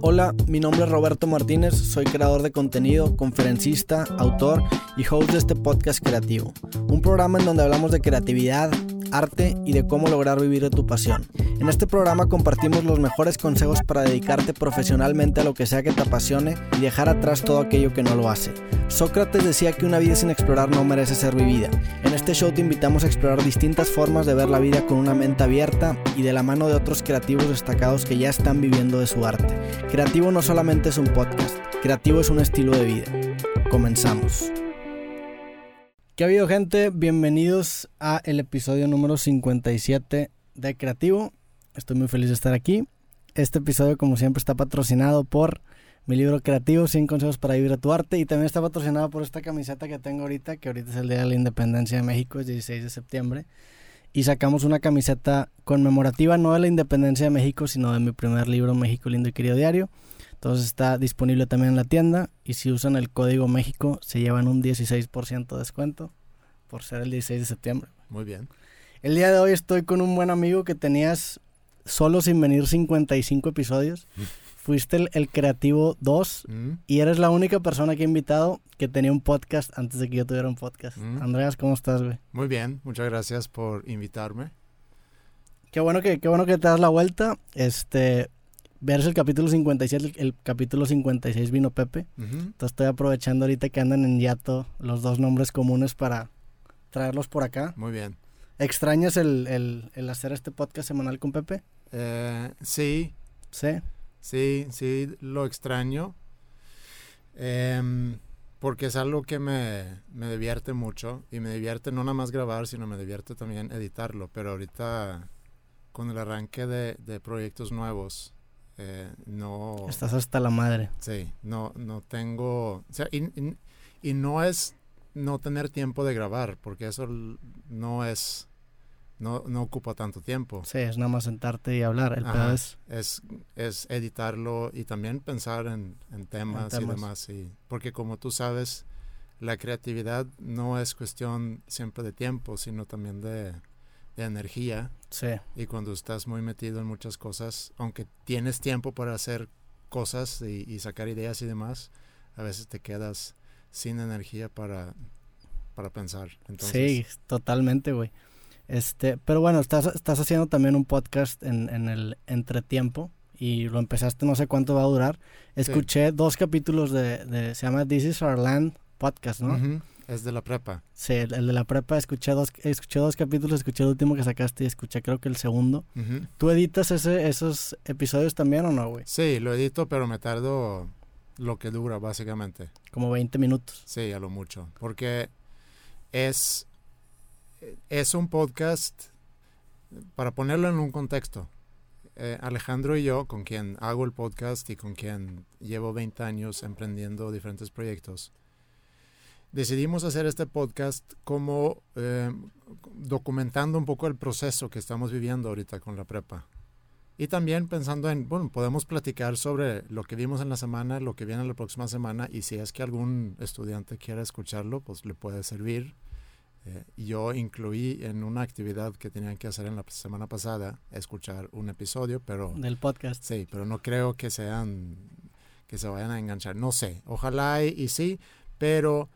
Hola, mi nombre es Roberto Martínez, soy creador de contenido, conferencista, autor y host de este podcast creativo, un programa en donde hablamos de creatividad, arte y de cómo lograr vivir de tu pasión. En este programa compartimos los mejores consejos para dedicarte profesionalmente a lo que sea que te apasione y dejar atrás todo aquello que no lo hace. Sócrates decía que una vida sin explorar no merece ser vivida. En este show te invitamos a explorar distintas formas de ver la vida con una mente abierta y de la mano de otros creativos destacados que ya están viviendo de su arte. Creativo no solamente es un podcast, creativo es un estilo de vida. Comenzamos. ¿Qué ha habido gente? Bienvenidos a el episodio número 57 de Creativo. Estoy muy feliz de estar aquí. Este episodio como siempre está patrocinado por mi libro creativo, 100 consejos para vivir a tu arte y también está patrocinado por esta camiseta que tengo ahorita, que ahorita es el Día de la Independencia de México, es 16 de septiembre. Y sacamos una camiseta conmemorativa no de la Independencia de México, sino de mi primer libro, México Lindo y Querido Diario. Entonces está disponible también en la tienda y si usan el código México se llevan un 16% de descuento por ser el 16 de septiembre. Muy bien. El día de hoy estoy con un buen amigo que tenías solo sin venir 55 episodios. Fuiste el, el Creativo 2 Mm, y eres la única persona que he invitado que tenía un podcast antes de que yo tuviera un podcast. Mm. Andreas, ¿cómo estás, güey? Muy bien, muchas gracias por invitarme. Qué bueno que, qué bueno que te das la vuelta. Este, verás el capítulo 57, el, el capítulo 56 vino Pepe. Entonces estoy aprovechando ahorita que andan en Yato los dos nombres comunes para traerlos por acá. Muy bien. ¿Extrañas el, el, el hacer este podcast semanal con Pepe? Eh, sí, Sí. sí, sí, lo extraño. Em, porque es algo que me, me divierte mucho. Y me divierte no nada más grabar, sino me divierte también editarlo. Pero ahorita, con el arranque de, de proyectos nuevos, eh, no... Estás hasta la madre. Sí, no, no tengo, o sea, y, y- y no es no tener tiempo de grabar, porque eso no es, no, no ocupa tanto tiempo. Sí, es nada más sentarte y hablar. El pedo es... Es, es editarlo y también pensar en, en temas, y temas. demás. Y, porque como tú sabes, la creatividad no es cuestión siempre de tiempo, sino también de, de energía. Sí. Y cuando estás muy metido en muchas cosas, aunque tienes tiempo para hacer cosas y, y sacar ideas y demás, a veces te quedas sin energía para, para pensar. Entonces, Sí, totalmente, güey. Este, pero bueno, estás, estás haciendo también un podcast en, en el entretiempo y lo empezaste, no sé cuánto va a durar. Escuché dos capítulos de, de, se llama This is Our Land podcast, ¿no? es de la prepa. Sí, el, el de la prepa, escuché dos, escuché dos capítulos, escuché el último que sacaste y escuché creo que el segundo. ¿Tú editas ese, esos episodios también o no, güey? Sí, lo edito, pero me tardo lo que dura, básicamente. Como 20 minutos. Sí, a lo mucho. Porque es, es un podcast, para ponerlo en un contexto, eh, Alejandro y yo, con quien hago el podcast y con quien llevo 20 años emprendiendo diferentes proyectos, decidimos hacer este podcast como eh, documentando un poco el proceso que estamos viviendo ahorita con la prepa. Y también pensando en, bueno, podemos platicar sobre lo que vimos en la semana, lo que viene la próxima semana y si es que algún estudiante quiera escucharlo, pues le puede servir. Eh, yo incluí en una actividad que tenían que hacer en la semana pasada, escuchar un episodio, pero Del podcast. sí, pero no creo que sean, que se vayan a enganchar. No sé, ojalá y, y sí, pero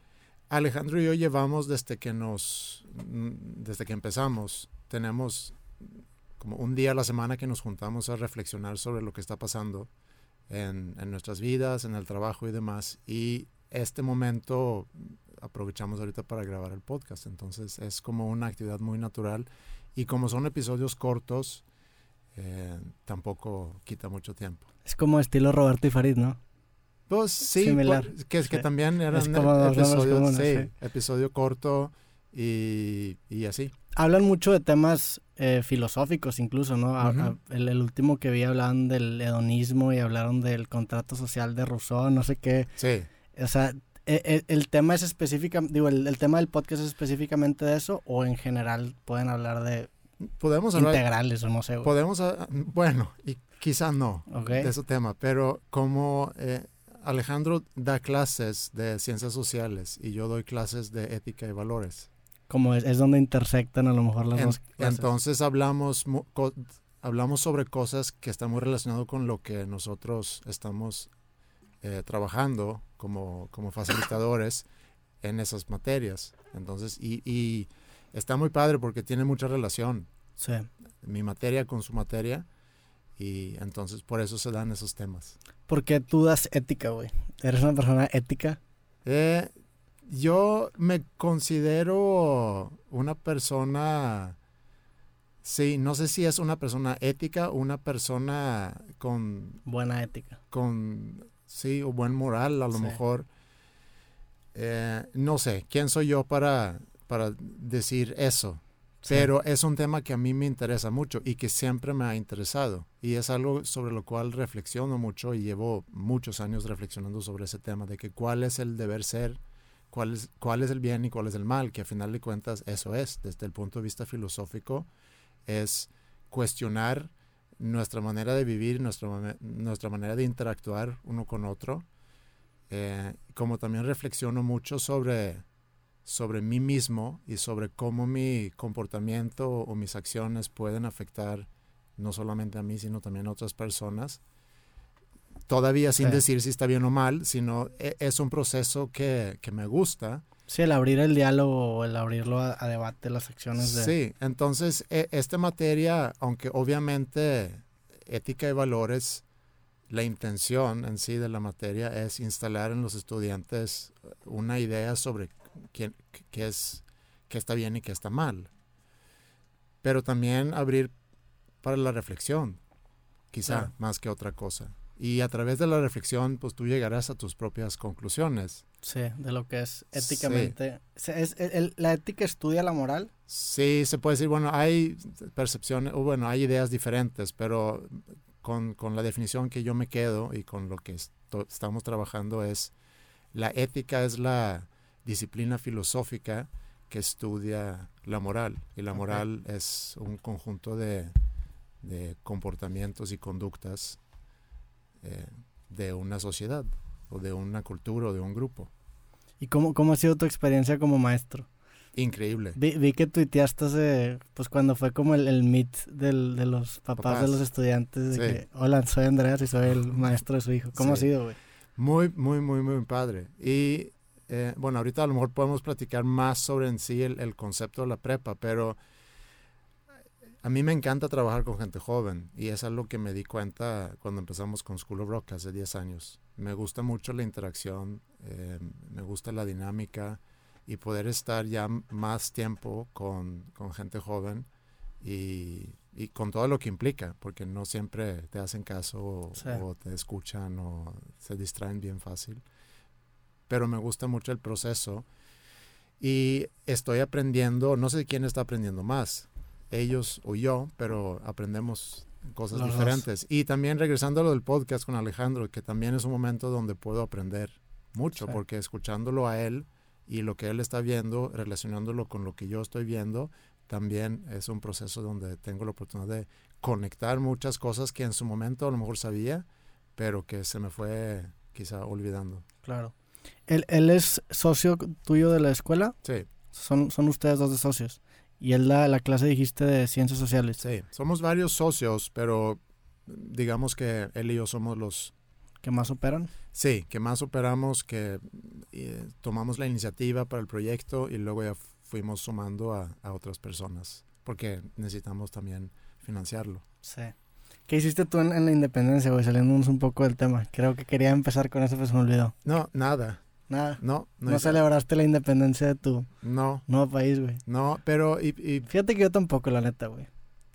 Alejandro y yo llevamos desde que nos, mm, desde que empezamos, tenemos como un día a la semana que nos juntamos a reflexionar sobre lo que está pasando en, en nuestras vidas, en el trabajo y demás. Y este momento aprovechamos ahorita para grabar el podcast. Entonces es como una actividad muy natural. Y como son episodios cortos, eh, tampoco quita mucho tiempo. Es como estilo Roberto y Farid, ¿no? Pues sí, Similar, por- que es que sí. también eran episodios, comunes, sí, sí. episodio corto y, y así. hablan mucho de temas eh, filosóficos incluso, ¿no? A- Ujú. a- el, el último que vi hablaban del hedonismo y hablaron del contrato social de Rousseau, no sé qué. Sí, O sea, e- e- el, tema es específica, digo, el, el tema del podcast es específicamente de eso o en general pueden hablar de podemos hablar, integrales o no sé. güey? podemos, ah, bueno, y quizá no de ese tema, pero como eh, Alejandro da clases de ciencias sociales y yo doy clases de ética y valores. Como es, es donde intersectan a lo mejor las En- dos clases. entonces hablamos hablamos sobre cosas que están muy relacionadas con lo que nosotros estamos eh, trabajando como, como facilitadores en esas materias. Entonces, y, y, está muy padre porque tiene mucha relación. Sí. Mi materia con su materia. Y entonces por eso se dan esos temas. ¿Por qué tú das ética, güey? ¿Eres una persona ética? Eh, yo me considero una persona, sí, no sé si es una persona ética o una persona con... Buena ética. Con, sí, o buen moral a lo mejor. Eh, no sé, ¿quién soy yo para, para decir eso? Pero es un tema que a mí me interesa mucho y que siempre me ha interesado. Y es algo sobre lo cual reflexiono mucho y llevo muchos años reflexionando sobre ese tema, de que cuál es el deber ser, cuál es, cuál es el bien y cuál es el mal, que a final de cuentas eso es, desde el punto de vista filosófico, es cuestionar nuestra manera de vivir, nuestra, nuestra manera de interactuar uno con otro. Eh, como también reflexiono mucho sobre sobre mí mismo y sobre cómo mi comportamiento o mis acciones pueden afectar no solamente a mí, sino también a otras personas. Todavía sin decir si está bien o mal, sino e, es un proceso que, me gusta. Sí, el abrir el diálogo o el abrirlo a, debate, las acciones de... Sí, entonces e, esta materia, aunque obviamente ética y valores, la intención en sí de la materia es instalar en los estudiantes una idea sobre qué, es, qué está bien y qué está mal. Pero también abrir para la reflexión, quizá más que otra cosa. Y a través de la reflexión, pues tú llegarás a tus propias conclusiones. Sí, de lo que es éticamente. ¿Es, ¿La ética estudia la moral? Sí, se puede decir, bueno, hay percepciones, o bueno, hay ideas diferentes, pero con, con, la definición que yo me quedo y con lo que estamos trabajando es, la ética es la, disciplina filosófica que estudia la moral. Y la moral es un conjunto de, comportamientos y conductas eh, de una sociedad o de una cultura o de un grupo. ¿Y cómo, cómo ha sido tu experiencia como maestro? Increíble. Vi, vi que tuiteaste pues cuando fue como el, el meet del, de los papás, de los estudiantes, de que, hola, soy Andreas y soy el maestro de su hijo. ¿Cómo ha sido, güey? Muy, muy, muy, muy padre. Y eh, bueno, ahorita a lo mejor podemos platicar más sobre en sí el, concepto de la prepa, pero a mí me encanta trabajar con gente joven y es algo que me di cuenta cuando empezamos con School of Rock hace 10 años. Me gusta mucho la interacción, eh, me gusta la dinámica y poder estar ya más tiempo con, gente joven y, con todo lo que implica, porque no siempre te hacen caso o te escuchan o se distraen bien fácil pero me gusta mucho el proceso y estoy aprendiendo, no sé quién está aprendiendo más, ellos o yo, pero aprendemos cosas diferentes. Y también regresando a lo del podcast con Alejandro, que también es un momento donde puedo aprender mucho, porque escuchándolo a él y lo que él está viendo, relacionándolo con lo que yo estoy viendo, también es un proceso donde tengo la oportunidad de conectar muchas cosas que en su momento a lo mejor sabía, pero que se me fue quizá olvidando. Claro. ¿Él, ¿Él, es socio tuyo de la escuela? Sí. Son, son ustedes dos de socios. Y él da la clase, dijiste, de ciencias sociales. Sí, somos varios socios, pero digamos que él y yo somos los... ¿Que más operan? Sí, que más operamos, que eh, tomamos la iniciativa para el proyecto y luego ya fuimos sumando a, a otras personas, porque necesitamos también financiarlo. Sí. ¿Qué hiciste tú en, la independencia, güey? Saliéndonos un poco del tema. Creo que quería empezar con eso, pero se me olvidó. No, nada. Nada. No, no. ¿No celebraste la independencia de tu no. nuevo país, güey? No, pero... Y, Fíjate que yo tampoco, la neta, güey.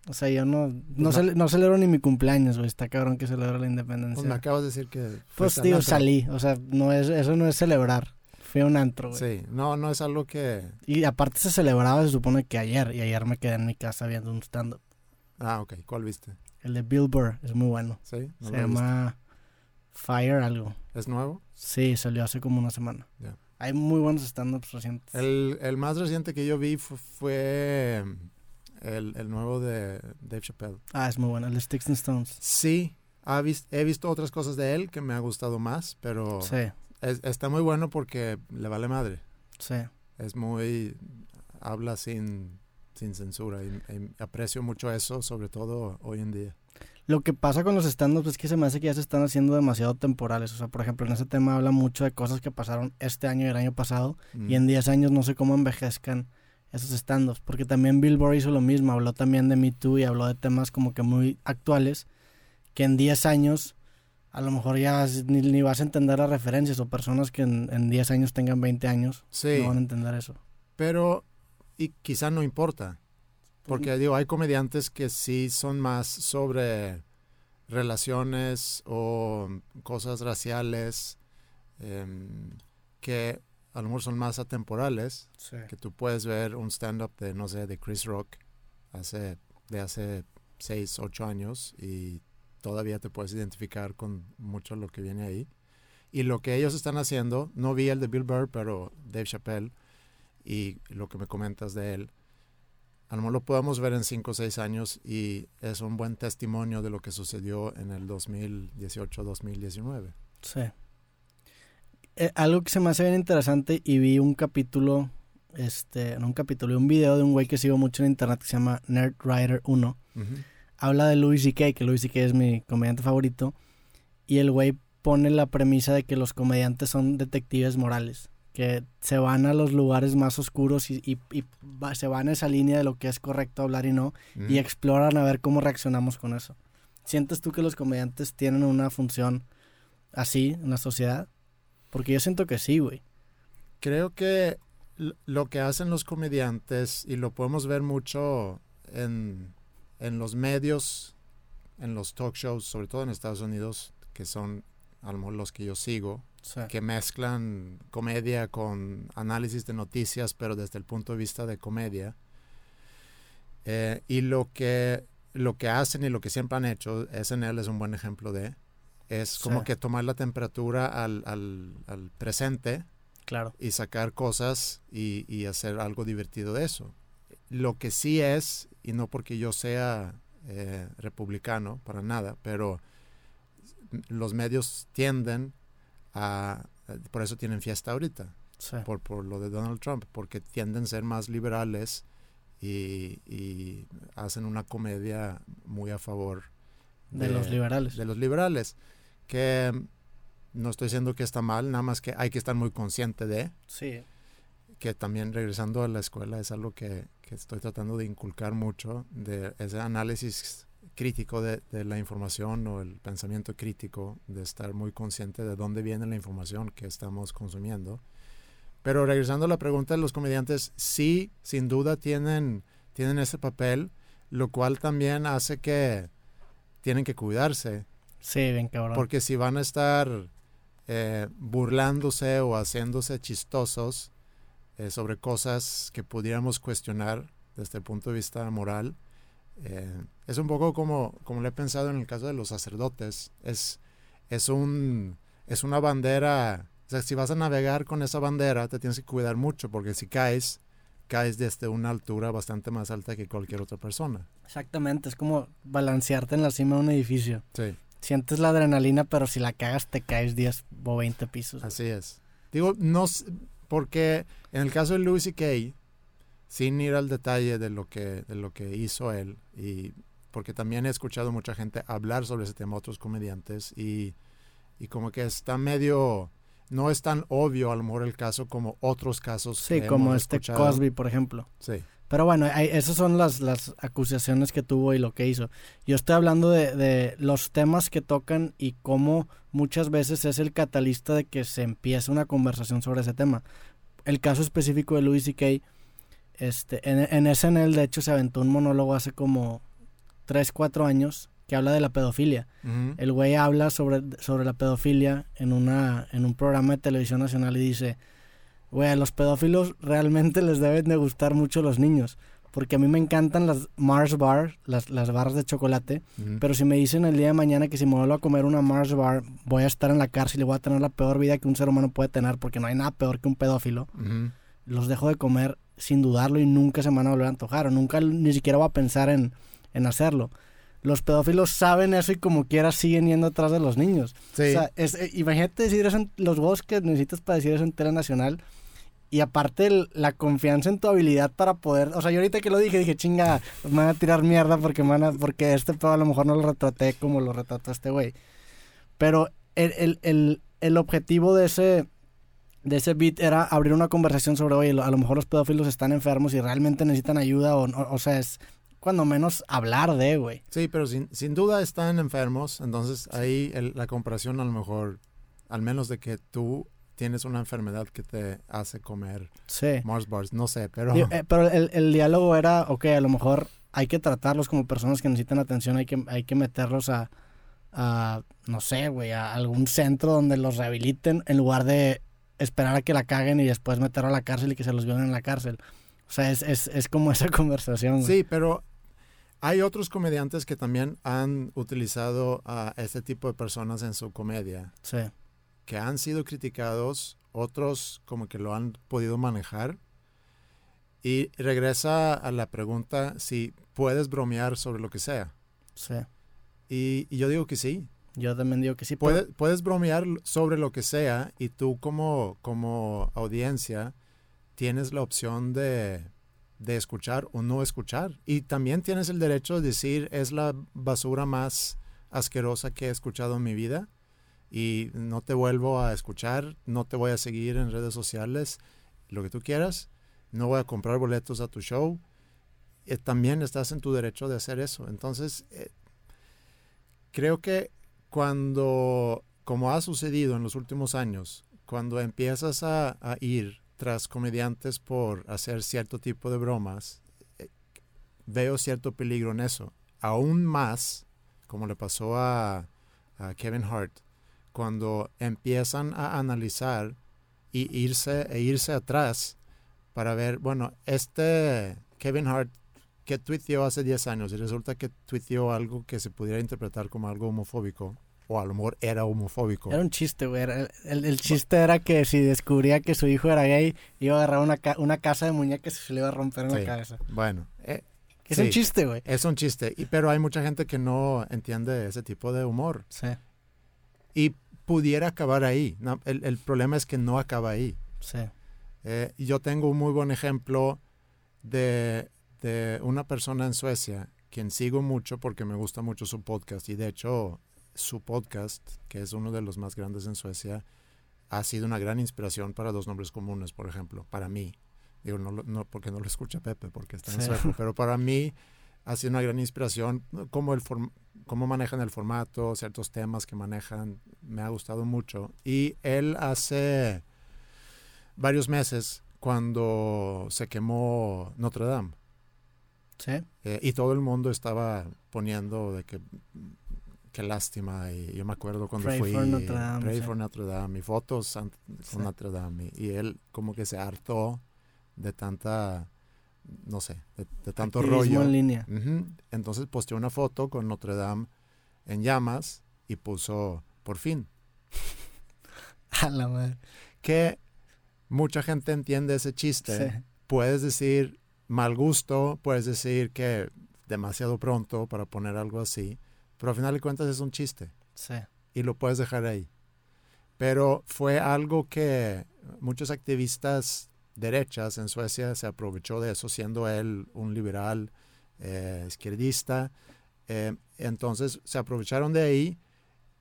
O sea, yo no, no, no. celebro ni mi cumpleaños, güey. Está cabrón que celebro la independencia. Pues me acabas de decir que... Pues, digo, salí. O sea, no es, eso no es celebrar. Fui a un antro, güey. Sí, no, no es algo que... Y aparte se celebraba, se supone que ayer. Y ayer me quedé en mi casa viendo un stand-up. Ah, ok. ¿Cuál viste? El de Bill Burr es muy bueno. Sí. Se llama Fire algo. ¿Es nuevo? Sí, salió hace como una semana. Hay muy buenos stand-ups recientes. El, el, más reciente que yo vi fue, el, el, nuevo de Dave Chappelle. Ah, es muy bueno, el de Sticks and Stones. Sí, he visto otras cosas de él que me ha gustado más, pero sí. está muy bueno porque le vale madre. Sí. Es muy... habla sin sin censura. Y, y aprecio mucho eso, sobre todo hoy en día. Lo que pasa con los stand-ups es que se me hace que ya se están haciendo demasiado temporales. O sea, por ejemplo, en ese tema habla mucho de cosas que pasaron este año y el año pasado. Mm. Y en 10 años no sé cómo envejezcan esos stand-ups. Porque también Billboard hizo lo mismo. Habló también de Me Too y habló de temas como que muy actuales. Que en 10 años a lo mejor ya ni, ni vas a entender las referencias. O personas que en, en 10 años tengan 20 años Sí, no van a entender eso. pero y quizá no importa. Porque digo, hay comediantes que sí son más sobre relaciones o cosas raciales em, que a lo mejor son más atemporales. Sí. Que tú puedes ver un stand-up de, no sé, de Chris Rock hace, de hace 6, 8 años y todavía te puedes identificar con mucho lo que viene ahí. Y lo que ellos están haciendo, no vi el de Bill Burr, pero Dave Chappelle y lo que me comentas de él, a lo mejor lo podemos ver en 5 o 6 años y es un buen testimonio de lo que sucedió en el 2018-2019. Sí. Eh, algo que se me hace bien interesante y vi un capítulo, este, no un capítulo, un video de un güey que sigo mucho en internet que se llama Nerdwriter 1. Habla de Louis C.K., que Louis C.K. es mi comediante favorito. Y el güey pone la premisa de que los comediantes son detectives morales. Que se van a los lugares más oscuros y, y- y va- se van a esa línea de lo que es correcto hablar y no. Y exploran a ver cómo reaccionamos con eso. ¿Sientes tú que los comediantes tienen una función así en la sociedad? Porque yo siento que sí, güey. Creo que lo que hacen los comediantes, y lo podemos ver mucho en, en los medios, en los talk shows, sobre todo en Estados Unidos, que son a lo mejor los que yo sigo, que mezclan comedia con análisis de noticias, pero desde el punto de vista de comedia. Eh, y lo que, lo que hacen y lo que siempre han hecho, SNL es un buen ejemplo de, es como Sí. que tomar la temperatura al, al, al presente Claro. y sacar cosas y, y hacer algo divertido de eso. Lo que sí es, y no porque yo sea eh, republicano, para nada, pero los medios tienden a, por eso tienen fiesta ahorita, Sí. por, por lo de Donald Trump, porque tienden a ser más liberales y, y hacen una comedia muy a favor De, los liberales. de los liberales, que no estoy diciendo que está mal, nada más que hay que estar muy consciente de, Sí. que también regresando a la escuela es algo que, que estoy tratando de inculcar mucho, de ese análisis crítico de, de la información o el pensamiento crítico, de estar muy consciente de dónde viene la información que estamos consumiendo. Pero regresando a la pregunta de los comediantes, sí, sin duda tienen, tienen ese papel, lo cual también hace que tienen que cuidarse, Sí, bien cabrón. porque si van a estar eh, burlándose o haciéndose chistosos eh, sobre cosas que pudiéramos cuestionar desde el punto de vista moral, eh, es un poco como, como lo he pensado en el caso de los sacerdotes. Es, es, un, es una bandera, o sea, si vas a navegar con esa bandera, te tienes que cuidar mucho, porque si caes, caes desde una altura bastante más alta que cualquier otra persona. Exactamente, es como balancearte en la cima de un edificio. Sí. Sientes la adrenalina, pero si la cagas te caes 10 o 20 pisos. Así es. Digo, no porque en el caso de Louis C.K., sin ir al detalle de lo que, de lo que hizo él, y porque también he escuchado mucha gente hablar sobre ese tema, otros comediantes, y, y como que está medio, no es tan obvio a lo mejor el caso como otros casos. Sí, que como hemos este escuchado. Cosby, por ejemplo. Sí, Pero bueno, hay- esas son las, las acusaciones que tuvo y lo que hizo. Yo estoy hablando de, de los temas que tocan y cómo muchas veces es el catalista de que se empiece una conversación sobre ese tema. El caso específico de Louis C.K., este, en, en SNL de hecho se aventó un monólogo hace como 3, 4 años que habla de la pedofilia. Ujú. El güey habla sobre, sobre la pedofilia en, una, en un programa de televisión nacional y dice, güey, a los pedófilos realmente les deben de gustar mucho los niños. Porque a mí me encantan las Mars Bar, las, las barras de chocolate. Ujú. Pero si me dicen el día de mañana que si me vuelvo a comer una Mars Bar, voy a estar en la cárcel y voy a tener la peor vida que un ser humano puede tener, porque no hay nada peor que un pedófilo, Ujú. los dejo de comer sin dudarlo y nunca se me van a volver a antojar, o nunca ni siquiera voy a pensar en, en hacerlo. Los pedófilos saben eso y como quiera siguen yendo atrás de los niños. Sí, O sea, es, eh, imagínate decir eso en los que necesitas para decir eso en tele nacional y aparte el- la confianza en tu habilidad para poder, o sea, yo ahorita que lo dije, dije, chinga, me van a tirar mierda porque me van a- porque este pedo a lo mejor no lo retraté como lo retrató este güey. Pero el, el, el, el objetivo de ese, de ese beat era abrir una conversación sobre, oye, a lo mejor los pedófilos están enfermos y realmente necesitan ayuda o, no- o sea, es cuando menos hablar de, güey. Sí, pero sin, sin duda están enfermos, entonces ahí el- la comparación a lo mejor, al menos de que tú tienes una enfermedad que te hace comer Sí. Mars bars, no sé, pero Digo, eh, pero el, el diálogo era, ok, a lo mejor hay que tratarlos como personas que necesitan atención, hay que, hay que meterlos a, a, no sé, güey, a algún centro donde los rehabiliten en lugar de esperar a que la caguen y después meterlo a la cárcel y que se los violen en la cárcel. O sea, es, es, es como esa conversación, güey. sí, pero hay otros comediantes que también han utilizado a este tipo de personas en su comedia, Sí, que han sido criticados, otros como que lo han podido manejar. Y regresa a la pregunta si puedes bromear sobre lo que sea. sí. Y, y yo digo que sí. Yo también digo que sí. puedes bromear sobre lo que sea y tú como, como audiencia tienes la opción de, de escuchar o no escuchar. Y también tienes el derecho de decir es la basura más asquerosa que he escuchado en mi vida y no te vuelvo a escuchar, no te voy a seguir en redes sociales, lo que tú quieras, no voy a comprar boletos a tu show. Eh, también estás en tu derecho de hacer eso. Entonces, eh, creo que cuando, como ha sucedido en los últimos años, cuando empiezas a, ir tras comediantes por hacer cierto tipo de bromas, eh, veo cierto peligro en eso. Aún más, como le pasó a, a Kevin Hart, cuando empiezan a analizar y irse, e irse atrás para ver, bueno, este Kevin Hart que tuiteó hace 10 años y resulta que tuiteó algo que se pudiera interpretar como algo homofóbico, o a lo mejor era homofóbico. Era un chiste, güey. El, el chiste era que si descubría que su hijo era gay, iba a agarrar una, ca- una casa de muñecas y se le iba a romper en Sí. la cabeza. Bueno, eh, Es Sí. un chiste, güey. es un chiste, y, pero hay mucha gente que no entiende ese tipo de humor Sí, y pudiera acabar ahí. No, el, el problema es que no acaba ahí. sí. Eh, yo tengo un muy buen ejemplo de, de una persona en Suecia, quien sigo mucho porque me gusta mucho su podcast. Y de hecho, su podcast, que es uno de los más grandes en Suecia, ha sido una gran inspiración para dos nombres comunes, por ejemplo, para mí. Digo, no, no porque no lo escucha Pepe, porque está en Sí. sueco, pero para mí ha sido una gran inspiración. Cómo, el cómo manejan el formato, ciertos temas que manejan, me ha gustado mucho. Y él hace varios meses cuando se quemó Notre Dame. Sí. Eh, y todo el mundo estaba poniendo de que qué lástima y yo me acuerdo cuando Pray fui for Notre Dame, Pray sí. for Notre Dame y fotos Sí. con Notre Dame y, él como que se hartó de tanta no sé de, de tanto Activismo rollo en línea. Entonces posteó una foto con Notre Dame en llamas y puso por fin A la madre. que mucha gente entiende ese chiste Sí. puedes decir mal gusto, puedes decir que demasiado pronto para poner algo así, pero al final de cuentas es un chiste Sí. y lo puedes dejar ahí. Pero fue algo que muchos activistas derechas en Suecia se aprovechó de eso, siendo él un liberal eh, izquierdista. Eh, entonces se aprovecharon de ahí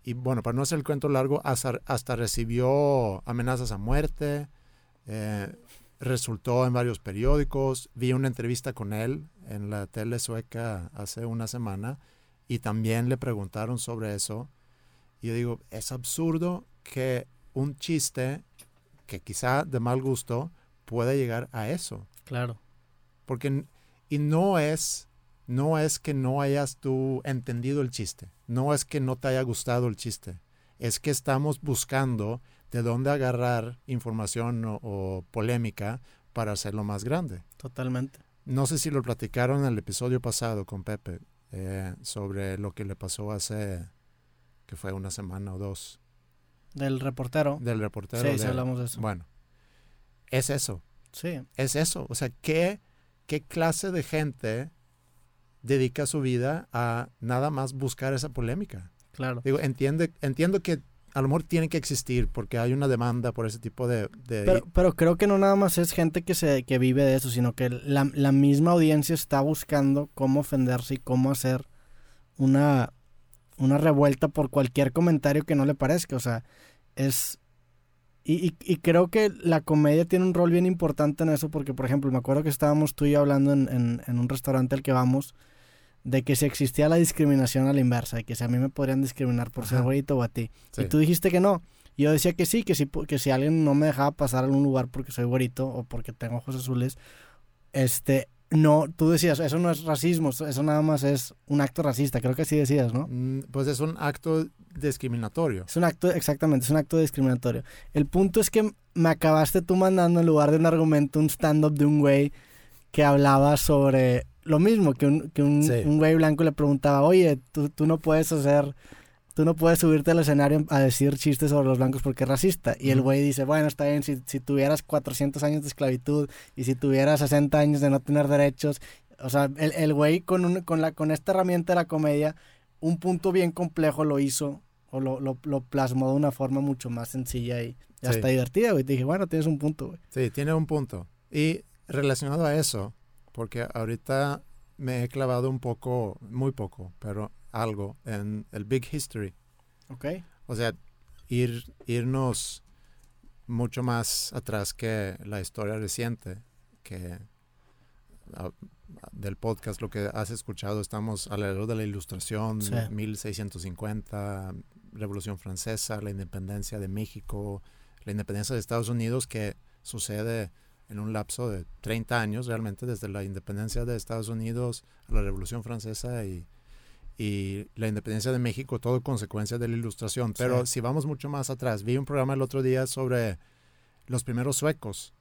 y bueno, para no hacer el cuento largo, hasta, hasta recibió amenazas a muerte, eh, resultó en varios periódicos, vi una entrevista con él en la tele sueca hace una semana y también le preguntaron sobre eso. Y yo digo, es absurdo que un chiste que quizá de mal gusto pueda llegar a eso. Claro. Porque, y no es, no es que no hayas tú entendido el chiste, no es que no te haya gustado el chiste, es que estamos buscando de dónde agarrar información o, o polémica para hacerlo más grande. Totalmente. No sé si lo platicaron en el episodio pasado con Pepe eh, sobre lo que le pasó hace, que fue una semana o dos, Del reportero. del reportero. Sí, sí de- hablamos de eso. Bueno, es eso, Sí. es eso. O sea, ¿qué, qué clase de gente dedica su vida a nada más buscar esa polémica? Claro. Digo, entiende, entiendo que a lo mejor que existir porque hay una demanda por ese tipo de... Pero, pero creo que no nada más es gente que, se, que vive de eso, sino que la, la misma audiencia está buscando cómo ofenderse y cómo hacer una, una revuelta por cualquier comentario que no le parezca. O sea, es... Y, y, y creo que la comedia tiene un rol bien importante en eso porque, por ejemplo, me acuerdo que estábamos tú y yo hablando en, en, en un restaurante al que vamos de que si existía la discriminación a la inversa, de que si a mí me podrían discriminar por ser güerito o a ti. sí. Y tú dijiste que no. Y yo decía que sí, que pu- que si alguien no me dejaba pasar a algún lugar porque soy güerito o porque tengo ojos azules, este, no, tú decías, eso no es racismo, eso eso nada más es un acto racista, creo que así decías, ¿no? Mm, Pues es un acto discriminatorio. Es un acto, exactamente, es un acto discriminatorio. El punto es que me acabaste tú mandando en lugar de un argumento un stand-up de un güey que hablaba sobre lo mismo, que un, que un, Sí. un güey blanco le preguntaba, oye, tú, tú no puedes hacer, tú no puedes subirte al escenario a decir chistes sobre los blancos porque es racista. Y el güey dice, bueno, está bien, si, si tuvieras 400 años de esclavitud y si tuvieras 60 años de no tener derechos, o sea, el, el güey con, un, con, la, con esta herramienta de la comedia, un punto bien complejo lo hizo o lo, lo, lo plasmó de una forma mucho más sencilla y, y Sí. hasta divertida, güey. Te dije, bueno, tienes un punto, güey. Sí, tiene un punto. Y relacionado a eso, porque ahorita me he clavado un poco, muy poco, pero algo en el Big History. Ok. O sea, ir, irnos mucho más atrás que la historia reciente, que ah, del podcast, lo que has escuchado, estamos alrededor de la Ilustración, Sí. 1650, Revolución Francesa, la independencia de México, la independencia de Estados Unidos, que sucede en un lapso de 30 años realmente, desde la independencia de Estados Unidos a la Revolución Francesa y, y la independencia de México, todo consecuencia de la ilustración. Pero Sí. si vamos mucho más atrás, vi un programa el otro día sobre los primeros suecos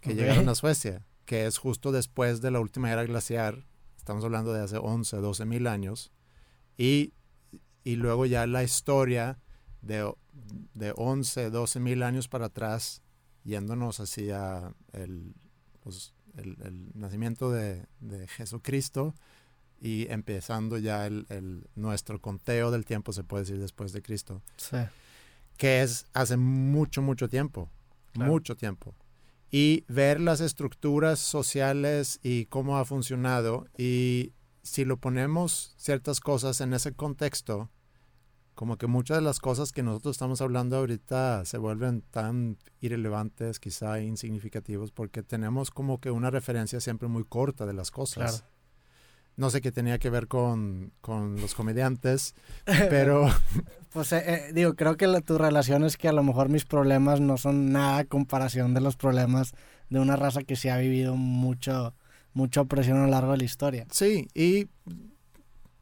que llegaron a Suecia, que es justo después de la última era glaciar, estamos hablando de hace 11, 12 mil años, y, y luego ya la historia de, de 11, 12 mil años para atrás, yéndonos hacia el, pues, el, el nacimiento de, de Jesucristo y empezando ya el, el- nuestro conteo del tiempo, se puede decir, después de Cristo, Sí. que es hace mucho, mucho tiempo, Claro. mucho tiempo. Y ver las estructuras sociales y cómo ha funcionado y si lo ponemos ciertas cosas en ese contexto, como que muchas de las cosas que nosotros estamos hablando ahorita se vuelven tan irrelevantes, quizá insignificativos, porque tenemos como que una referencia siempre muy corta de las cosas. Claro. No sé qué tenía que ver con, con los comediantes, pero Pues eh, eh, digo, creo que la- tu relación es que a lo mejor mis problemas no son nada a comparación de los problemas de una raza que sí ha vivido mucho, mucha opresión a lo largo de la historia. sí, y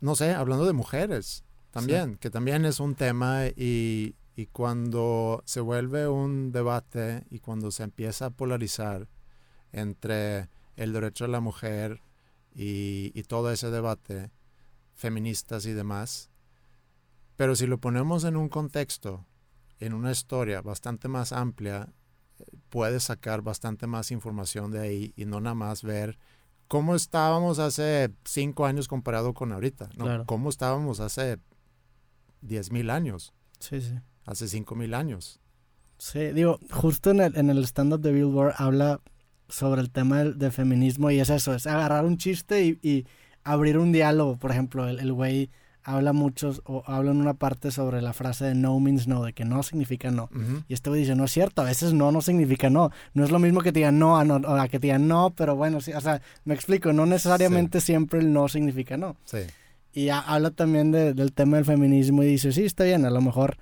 no sé, hablando de mujeres también, que también es un tema y, y cuando se vuelve un debate y cuando se empieza a polarizar entre el derecho de la mujer y, y todo ese debate, feministas y demás, pero si lo ponemos en un contexto, en una historia bastante más amplia, puedes sacar bastante más información de ahí y no nada más ver cómo estábamos hace cinco años comparado con ahorita, ¿no? Claro. Cómo estábamos hace diez mil años, Sí, sí. hace cinco mil años. Sí, digo, justo en el, en el stand-up de Billboard habla sobre el tema del, de feminismo y es eso, es agarrar un chiste y, y abrir un diálogo. Por ejemplo, el el güey habla mucho o habla en una parte sobre la frase de no means no, de que no significa no. Y este güey dice, no es cierto, a veces no no significa no. No es lo mismo que te digan no a, no, a que te digan no, pero bueno, sí, o sea, me explico, no necesariamente siempre el no significa no. Sí, Y ha- habla también de- del tema del feminismo y dice, sí, está bien, a lo mejor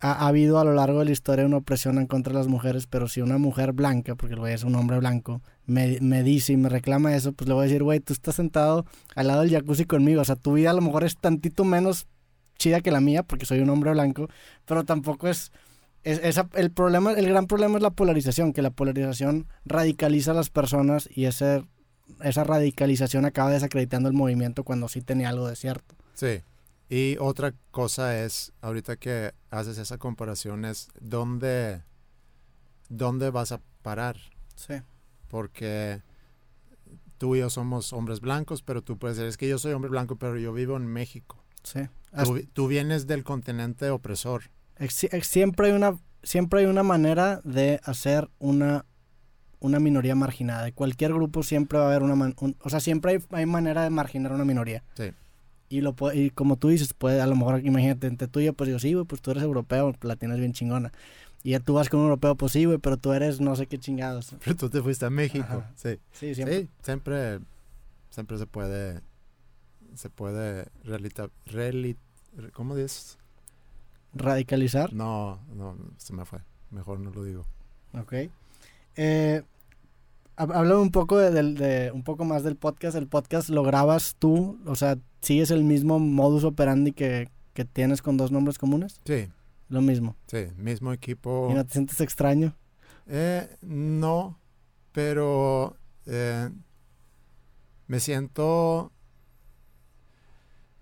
ha, ha habido a lo largo de la historia una opresión en contra de las mujeres, pero si una mujer blanca, porque el güey es un hombre blanco, me, me dice y me reclama eso, pues le voy a decir, güey, tú estás sentado al lado del jacuzzi conmigo, o sea, tu vida a lo mejor es tantito menos chida que la mía, porque soy un hombre blanco, pero tampoco es... es- el problema, el gran problema es la polarización, que la polarización radicaliza a las personas y ese, esa radicalización acaba desacreditando el movimiento cuando sí tenía algo de cierto. sí. Y otra cosa es, ahorita que haces esa comparación, es dónde, dónde vas a parar. Sí. porque tú y yo somos hombres blancos, pero tú puedes decir, es que yo soy hombre blanco, pero yo vivo en México. Sí. Tú, tú vienes del continente opresor siempre hay una siempre hay una manera de hacer una una minoría marginada. De cualquier grupo siempre va a haber una man- un- o sea, siempre hay, hay manera de marginar una minoría. Sí. Y lo y como tú dices, puede a lo mejor imagínate entre tú y yo pues digo, sí, güey, pues tú eres europeo, la tienes bien chingona. Y ya tú vas con un europeo, pues sí, güey, pero tú eres no sé qué chingados. Pero tú te fuiste a México. Ajá. Sí. Sí, siempre. Sí, siempre, siempre se puede, se puede realita, reali- ¿cómo dices? Radicalizar. No, no, se me fue. Mejor no lo digo. Ok. Eh, un poco de, un poco más del podcast. El podcast lo grabas tú, o sea, sigues el mismo modus operandi que, que tienes con dos nombres comunes. Sí, Lo mismo. sí, mismo equipo. ¿Y no te sientes extraño? Eh, no, pero eh, me siento...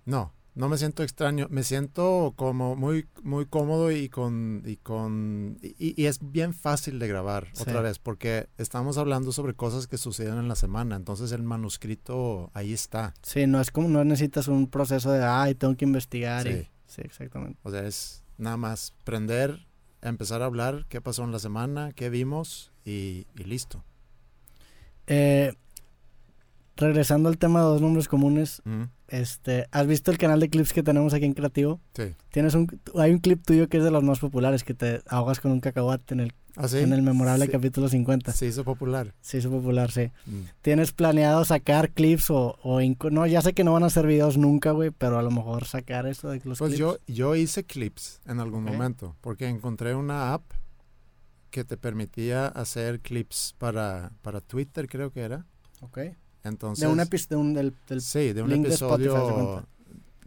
No, no me siento extraño, me siento como muy, muy cómodo y con... Y, con y, y es bien fácil de grabar Sí. otra vez, porque estamos hablando sobre cosas que suceden en la semana, entonces el manuscrito ahí está. Sí, no es como, no necesitas un proceso de, ay, tengo que investigar. y- Sí. sí, exactamente. O sea, es nada más prender, empezar a hablar qué pasó en la semana, qué vimos y, y listo. Eh, regresando al tema de dos nombres comunes, este, ¿has visto el canal de clips que tenemos aquí en Creativo? Sí. Tienes un, hay un clip tuyo que es de los más populares, que te ahogas con un cacahuate en el, ¿Ah, sí? en el memorable Sí. capítulo 50. Se hizo popular. Se hizo popular, sí. Mm. ¿Tienes planeado sacar clips o, o no, ya sé que no van a ser videos nunca, güey, pero a lo mejor sacar eso de los Pues clips? yo, yo hice clips en algún momento, porque encontré una app que te permitía hacer clips para, para Twitter, creo que era. Ok. Entonces, De un episodio, del, del- sí, de un link de Spotify, haz de episodio. cuenta.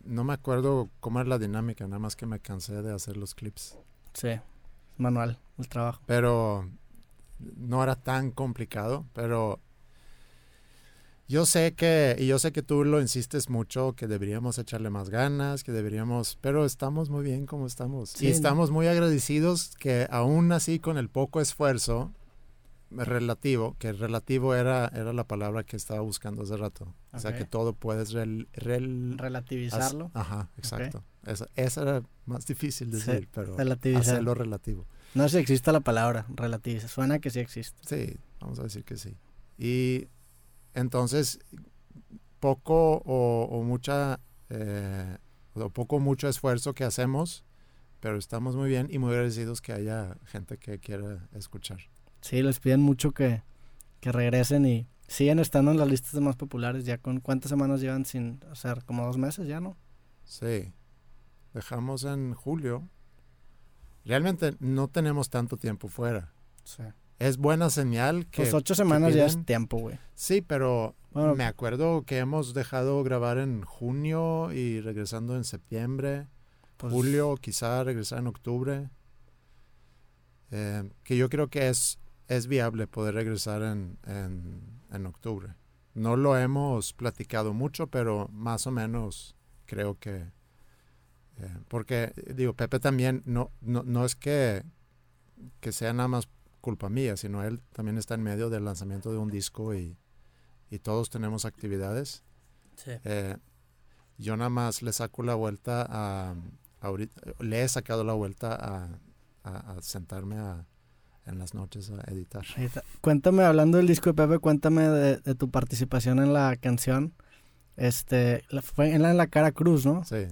no me acuerdo cómo era la dinámica, nada más que me cansé de hacer los clips. sí, manual, el trabajo. Pero no era tan complicado, pero yo sé que, y yo sé que tú lo insistes mucho, que deberíamos echarle más ganas, que deberíamos, pero estamos muy bien como estamos. Sí. Y estamos muy agradecidos que aún así con el poco esfuerzo relativo, que relativo era, era la palabra que estaba buscando hace rato. O sea, que todo puedes rel, rel- Relativizarlo. As- Ajá, exacto. Esa, esa era más difícil de Sí, decir, pero hacerlo relativo. No sé si existe la palabra, relativizar. Suena que sí existe. Sí, vamos a decir que sí. Y entonces, poco o, o mucha, eh, o poco mucho esfuerzo que hacemos, pero estamos muy bien y muy agradecidos que haya gente que quiera escuchar. Sí, les piden mucho que, que regresen y siguen estando en las listas de más populares. Ya con cuántas semanas llevan sin hacer, como dos meses ya, ¿no? Sí, dejamos en julio. Realmente no tenemos tanto tiempo fuera. Sí. Es buena señal que... Pues ocho semanas ya es tiempo, güey. Sí, pero Bueno, me acuerdo que hemos dejado grabar en junio y regresando en septiembre, pues, julio, quizá regresar en octubre. Eh, que yo creo que es, es viable poder regresar en, en, en octubre. No lo hemos platicado mucho, pero más o menos creo que... eh, porque, digo, Pepe también no, no, no es que, que sea nada más culpa mía, sino él también está en medio del lanzamiento de un disco y, y todos tenemos actividades. sí. Eh, yo nada más le saco la vuelta a, ahorita, le he sacado la vuelta a, a- a sentarme a, en las noches a editar. Cuéntame, hablando del disco de Pepe, cuéntame de, de tu participación en la canción. Este, la- fue en la, en la cara cruz, ¿no? Sí,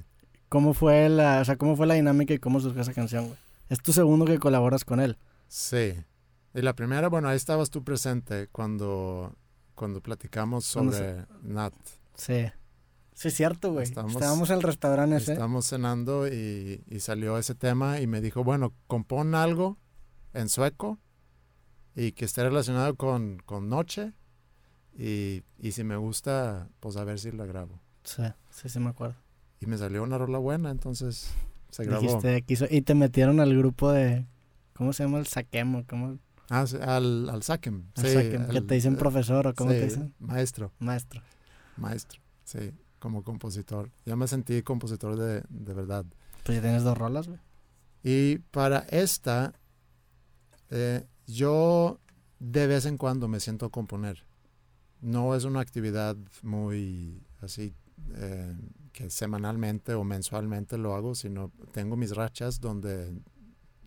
¿Cómo fue la, o sea, cómo fue la dinámica y cómo surgió esa canción, güey? Es tu segundo que colaboras con él. sí. Y la primera, bueno, ahí estabas tú presente cuando, cuando platicamos Cuando sobre Nat. Sí. Sí, es cierto, güey. Estábamos en el restaurante ese. Estamos cenando y, y salió ese tema y me dijo, bueno, compón algo en sueco y que esté relacionado con, con noche y, y si me gusta, pues a ver si la grabo. Sí, sí, sí me acuerdo. Y me salió una rola buena, entonces se grabó. Dijiste, quiso, y te metieron al grupo de, ¿cómo se llama? El Saquemo, ¿cómo? Ah, sí, al, al Saquem. Al sí, Saquem, que al- te dicen eh, profesor o cómo sí, te dicen. Maestro, Maestro. maestro, sí, como compositor. Ya me sentí compositor de, de verdad. Pues ya tienes dos rolas, güey. Y para esta, eh, yo de vez en cuando me siento a componer. No es una actividad muy así eh, que semanalmente o mensualmente lo hago, sino tengo mis rachas donde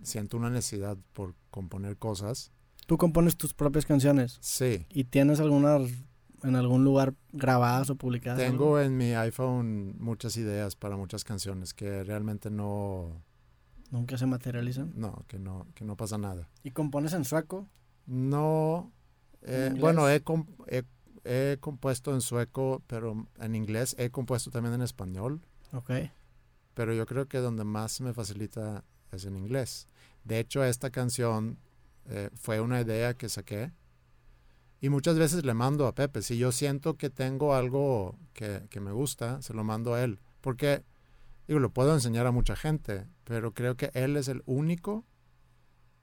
siento una necesidad por componer cosas. ¿Tú compones tus propias canciones? Sí. ¿Y tienes algunas en algún lugar grabadas o publicadas? Tengo en mi iPhone muchas ideas para muchas canciones que realmente no... ¿Nunca se materializan? No, que no, que no pasa nada. ¿Y compones en sueco? No. Eh, bueno, he, he he compuesto en sueco, pero en inglés. He compuesto también en español. Ok. Pero yo creo que donde más me facilita es en inglés. De hecho, esta canción eh, fue una idea que saqué. Y muchas veces le mando a Pepe. Si yo siento que tengo algo que, que me gusta, se lo mando a él. Porque, digo, lo puedo enseñar a mucha gente, pero creo que él es el único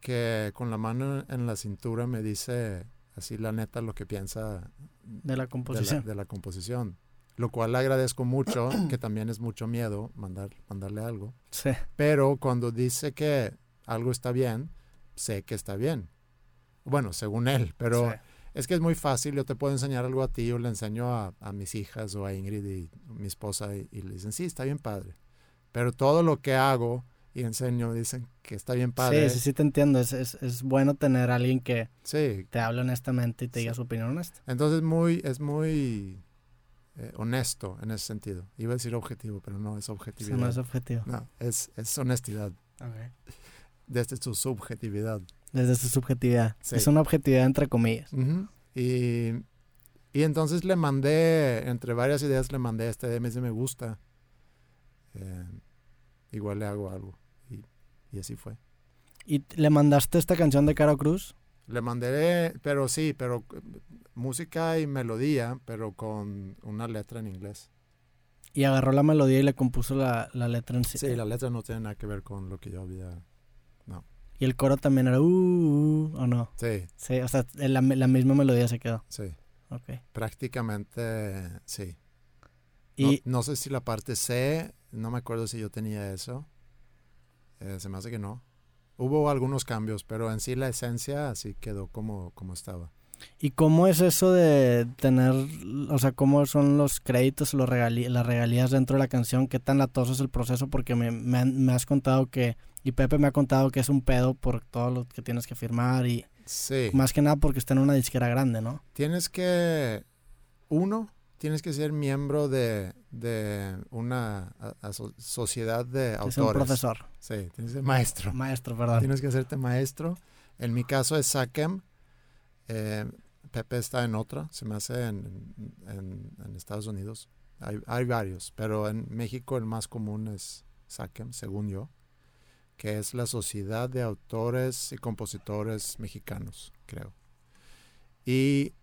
que con la mano en la cintura me dice así la neta lo que piensa de la composición. De la, composición. Lo cual le agradezco mucho, que también es mucho miedo mandar, mandarle algo. Sí. Pero cuando dice que algo está bien, sé que está bien. Bueno, según él, pero es que es muy fácil. Yo te puedo enseñar algo a ti, yo le enseño a, a mis hijas o a Ingrid y mi esposa y, y le dicen, sí, está bien padre. Pero todo lo que hago y enseño, dicen que está bien padre. Sí, sí, sí te entiendo. Es, es, es bueno tener a alguien que sí. te hable honestamente y te diga su opinión honesta. Entonces muy, es muy eh, honesto en ese sentido. Iba a decir objetivo, pero no es objetividad. No es objetivo. No, es, es honestidad. Okay. Desde su subjetividad. Desde su subjetividad. Sí. Es una objetividad entre comillas. Uh -huh. y, y entonces le mandé, entre varias ideas, le mandé este de me dice me gusta. Eh, igual le hago algo. Y así fue. ¿Y le mandaste esta canción de Caro Cruz? Le mandé, pero sí, pero música y melodía, pero con una letra en inglés. Y agarró la melodía y le compuso la, la letra en sí. Sí, la letra no tiene nada que ver con lo que yo había. No. Y el coro también era uh, uh, uh ¿o no? Sí. Sí, o sea, la, la, misma melodía se quedó. Sí. Ok. Prácticamente sí. Y no, no sé si la parte C, no me acuerdo si yo tenía eso. Eh, se me hace que no. Hubo algunos cambios, pero en sí la esencia así quedó como, como estaba. ¿Y cómo es eso de tener, o sea, cómo son los créditos, los regalí las regalías dentro de la canción? ¿Qué tan latoso es el proceso? Porque me, me, me, has contado que, y Pepe me ha contado que es un pedo por todo lo que tienes que firmar y sí. más que nada porque está en una disquera grande, ¿no? Tienes que, uno, tienes que ser miembro de, de una a, a so, sociedad de autores. Es un profesor. Sí, tienes que ser maestro. Maestro, perdón. Tienes que hacerte maestro. En mi caso es SACEM. Eh, Pepe está en otra, se me hace en, en, en Estados Unidos. Hay, hay, varios, pero en México el más común es SACEM, según yo, que es la Sociedad de Autores y Compositores Mexicanos, creo. Y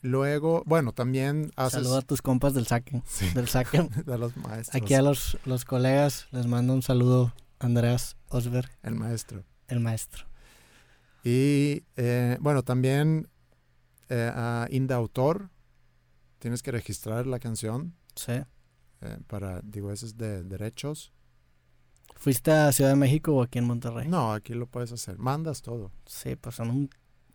Luego, bueno, también haces... Saluda a tus compas del saque. Sí. Del saque. de los maestros. Aquí a los, los colegas les mando un saludo, Andreas Osberg. El maestro. El maestro. Y eh, bueno, también eh, a Indautor tienes que registrar la canción. Sí. Eh, para, digo, eso es de derechos. ¿Fuiste a Ciudad de México o aquí en Monterrey? No, aquí lo puedes hacer. Mandas todo. Sí, pues son un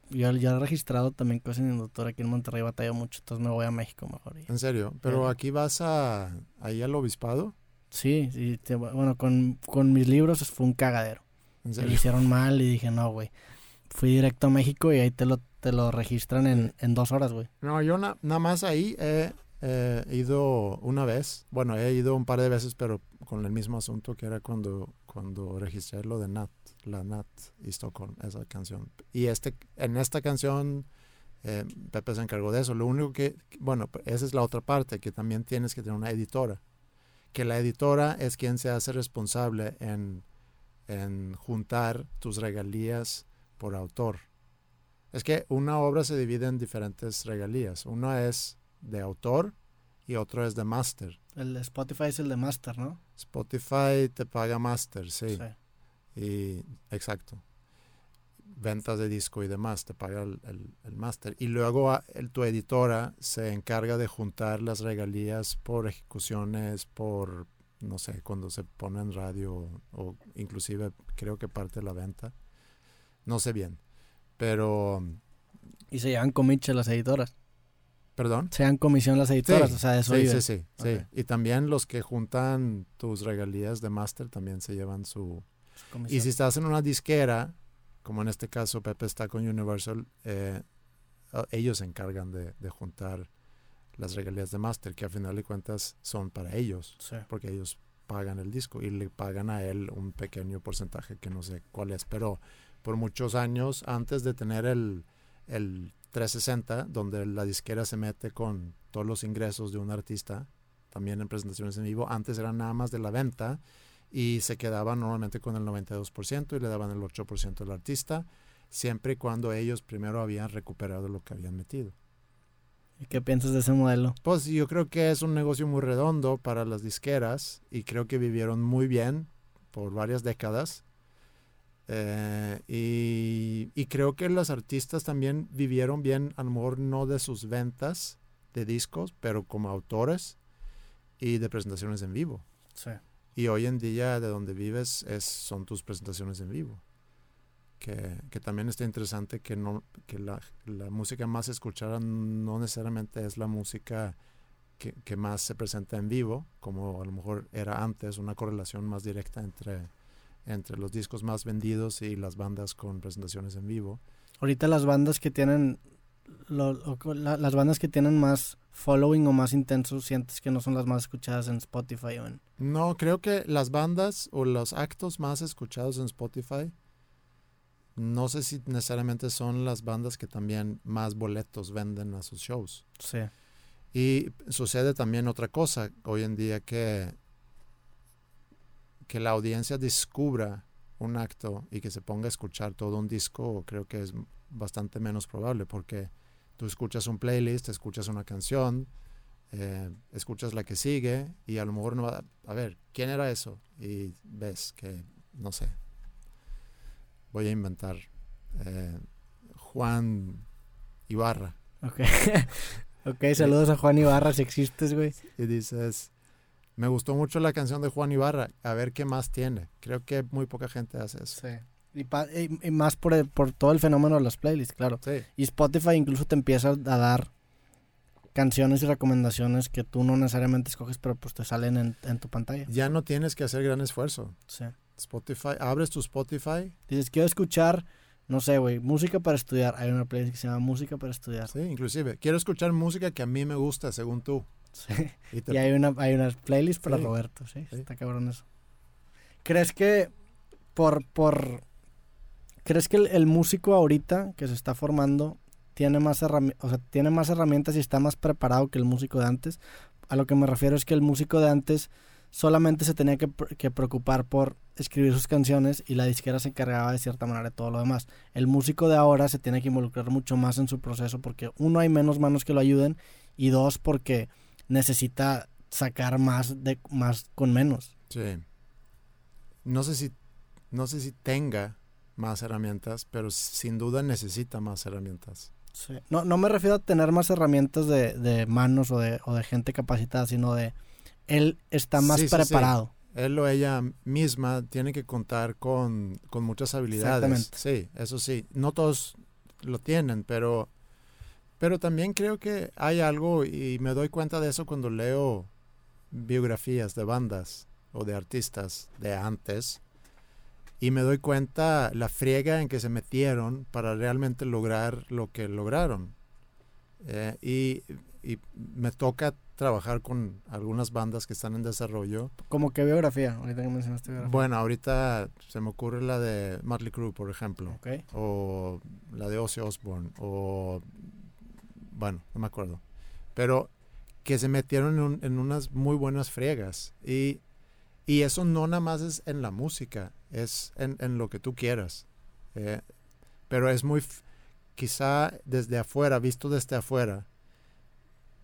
yo ya he registrado también cosas en inductor aquí en Monterrey, batalla mucho, entonces me voy a México mejor. ¿En serio? ¿Pero aquí vas a ahí al obispado? Sí, sí te, bueno, con, con, mis libros fue un cagadero. ¿En serio? Me lo hicieron mal y dije, no, güey. Fui directo a México y ahí te lo, te lo registran en, en dos horas, güey. No, yo na, nada más ahí he ido una vez. Bueno, he ido un par de veces, pero con el mismo asunto que era cuando, cuando registré lo de Nat la Nat y Stockholm, esa canción. Y este, en esta canción, eh, Pepe se encargó de eso. Lo único que, bueno, esa es la otra parte, que también tienes que tener una editora. Que la editora es quien se hace responsable en, en juntar tus regalías por autor. Es que una obra se divide en diferentes regalías. Una es de autor y otro es de master. El de Spotify es el de master, ¿no? Spotify te paga master, sí. sí. Y exacto. Ventas de disco y demás, te paga el, el, el máster. Y luego el, tu editora se encarga de juntar las regalías por ejecuciones, por, no sé, cuando se pone en radio o inclusive creo que parte de la venta. No sé bien. Pero... ¿Y se llevan comiche las editoras? ¿Perdón? Se dan comisión las editoras, o sea, eso sí, sí. Y también los que juntan tus regalías de máster también se llevan su... Y si estás en una disquera, como en este caso Pepe está con Universal, eh, ellos se encargan de, de juntar las regalías de máster, que a final de cuentas son para ellos, Sí. porque ellos pagan el disco y le pagan a él un pequeño porcentaje que no sé cuál es, pero por muchos años antes de tener el, el 360, donde la disquera se mete con todos los ingresos de un artista, también en presentaciones en vivo, antes eran nada más de la venta y se quedaban normalmente con el 92% y le daban el 8% al artista, siempre y cuando ellos primero habían recuperado lo que habían metido. ¿Y qué piensas de ese modelo? Pues yo creo que es un negocio muy redondo para las disqueras y creo que vivieron muy bien por varias décadas. Eh, y, y creo que los artistas también vivieron bien, a lo mejor no de sus ventas de discos, pero como autores y de presentaciones en vivo. Sí. Y hoy en día de donde vives es, son tus presentaciones en vivo. Que, que también está interesante que, no, que la, la música más escuchada no necesariamente es la música que, que más se presenta en vivo, como a lo mejor era antes, una correlación más directa entre, entre los discos más vendidos y las bandas con presentaciones en vivo. Ahorita las bandas que tienen lo- o- la- las bandas que tienen más following o más intensos sientes que no son las más escuchadas en Spotify o en No, creo que las bandas o los actos más escuchados en Spotify, no sé si necesariamente son las bandas que también más boletos venden a sus shows. sí Y sucede también otra cosa hoy en día que, que la audiencia descubra un acto y que se ponga a escuchar todo un disco, creo que es bastante menos probable porque tú escuchas un playlist, escuchas una canción, eh, escuchas la que sigue y a lo mejor no va a ver, ¿quién era eso? Y ves que, no sé, voy a inventar eh, Juan Ibarra Ok. ok, saludos a Juan Ibarra si existes, güey. y dices, me gustó mucho la canción de Juan Ibarra, a ver qué más tiene. Creo que muy poca gente hace eso. Sí. Y, pa- y- y más por, el- por todo el fenómeno de las playlists, claro. Sí, Y Spotify incluso te empieza a dar canciones y recomendaciones que tú no necesariamente escoges, pero pues te salen en, en tu pantalla. ya no tienes que hacer gran esfuerzo. Sí. Spotify, abres tu Spotify, Dices, quiero escuchar, no sé, güey, música para estudiar. Hay una playlist que se llama Música para estudiar. sí, inclusive, quiero escuchar música que a mí me gusta, según tú. Sí. Y te- Y hay una, hay una playlist para Sí. Roberto, ¿sí? Sí. Está cabrón eso. ¿Crees que por, por... ¿Crees que el, el músico ahorita que se está formando tiene más, o sea, tiene más herramientas y está más preparado que el músico de antes? A lo que me refiero es que el músico de antes solamente se tenía que, que preocupar por escribir sus canciones y la disquera se encargaba de cierta manera de todo lo demás. El músico de ahora se tiene que involucrar mucho más en su proceso porque uno hay menos manos que lo ayuden y dos porque necesita sacar más de más con menos. Sí. No sé si, no sé si tenga más herramientas, pero sin duda necesita más herramientas. No, no me refiero a tener más herramientas de, de manos o de, o de gente capacitada, sino de él está más Sí, sí, sí. preparado. él o ella misma tiene que contar con, con muchas habilidades. Exactamente. Sí, eso sí. No todos lo tienen, pero, pero también creo que hay algo y me doy cuenta de eso cuando leo biografías de bandas o de artistas de antes y me doy cuenta la friega en que se metieron para realmente lograr lo que lograron. Eh, y, y me toca trabajar con algunas bandas que están en desarrollo Como que biografía, ahorita que mencionaste biografía. bueno, ahorita se me ocurre la de Motley Crue, por ejemplo, Ok. o la de Ozzy Osbourne, o bueno, no me acuerdo, pero que se metieron en, un- en unas muy buenas friegas y, y eso no nada más es en la música, es en, en lo que tú quieras, Eh, pero es muy, quizá desde afuera, visto desde afuera,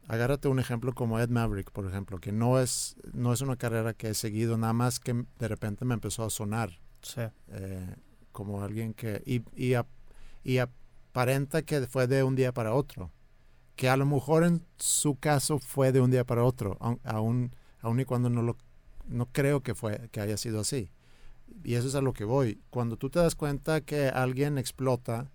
agárrate un ejemplo como Ed Maverick, por ejemplo, que no es, no es una carrera que he seguido, nada más que de repente me empezó a sonar Sí. eh, como alguien que... Y, y, ap- y aparenta que fue de un día para otro. Que a lo mejor en su caso fue de un día para otro, aun, aun, aun y cuando no lo no creo que fue que haya sido así. Y eso es a lo que voy. Cuando tú te das cuenta que alguien explota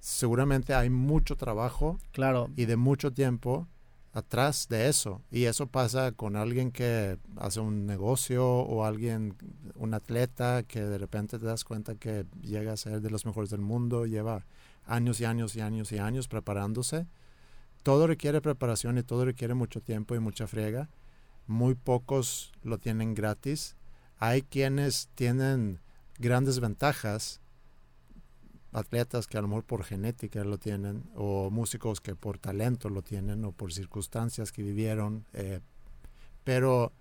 seguramente hay mucho trabajo Claro, y de mucho tiempo atrás de eso. Y eso pasa con alguien que hace un negocio o alguien, un atleta que de repente te das cuenta que llega a ser de los mejores del mundo, lleva años y años y años y años preparándose. Todo requiere preparación y todo requiere mucho tiempo y mucha friega. Muy pocos lo tienen gratis. Hay quienes tienen grandes ventajas atletas que a lo mejor por genética lo tienen, o músicos que por talento lo tienen, o por circunstancias que vivieron. eh, pero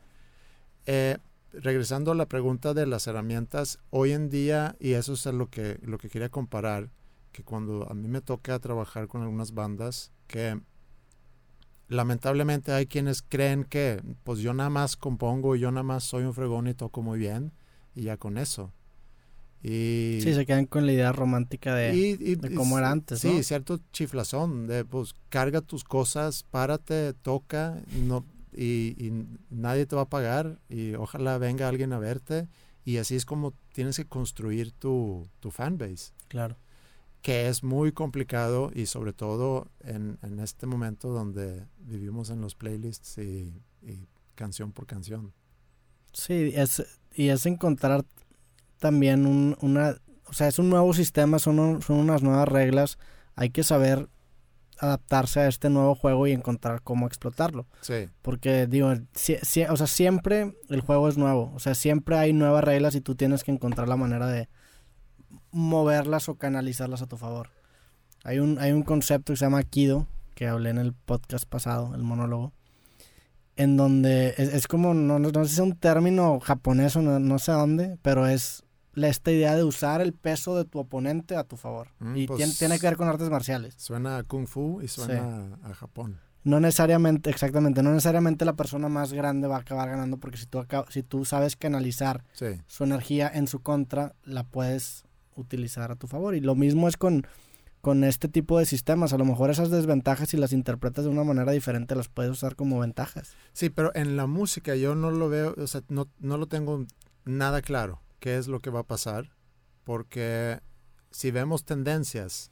eh, regresando a la pregunta de las herramientas, hoy en día, y eso es lo que, lo que quería comparar, que cuando a mí me toca trabajar con algunas bandas, que lamentablemente hay quienes creen que pues yo nada más compongo, yo nada más soy un fregón y toco muy bien, y ya con eso. Y, sí, se quedan con la idea romántica de, y- y- de y cómo era antes, Sí, ¿no? cierto chiflazón de pues carga tus cosas, párate, toca, no y, y nadie te va a pagar y ojalá venga alguien a verte y así es como tienes que construir tu, tu fanbase, Claro. Que es muy complicado y sobre todo en, en este momento donde vivimos en los playlists y, y canción por canción. Sí, es, y es encontrar también un, una, o sea, es un nuevo sistema, son, un- son unas nuevas reglas, hay que saber adaptarse a este nuevo juego y encontrar cómo explotarlo. Sí, Porque digo, si- si- o sea, siempre el juego es nuevo, o sea, siempre hay nuevas reglas y tú tienes que encontrar la manera de moverlas o canalizarlas a tu favor. Hay un, hay un concepto que se llama Kido, que hablé en el podcast pasado, el monólogo, en donde es, es como, no, no, no sé si es un término japonés o no, no sé dónde, pero es la, esta idea de usar el peso de tu oponente a tu favor. Mm, y pues- tiene, tiene que ver con artes marciales. suena a kung fu y suena a Japón. No necesariamente, exactamente, no necesariamente la persona más grande va a acabar ganando porque si tú, si tú sabes canalizar Sí, su energía en su contra, la puedes utilizar a tu favor. Y lo mismo es con, con este tipo de sistemas. A lo mejor esas desventajas, si las interpretas de una manera diferente, las puedes usar como ventajas. Sí, pero en la música yo no lo veo, o sea, no, no lo tengo nada claro qué es lo que va a pasar, porque si vemos tendencias,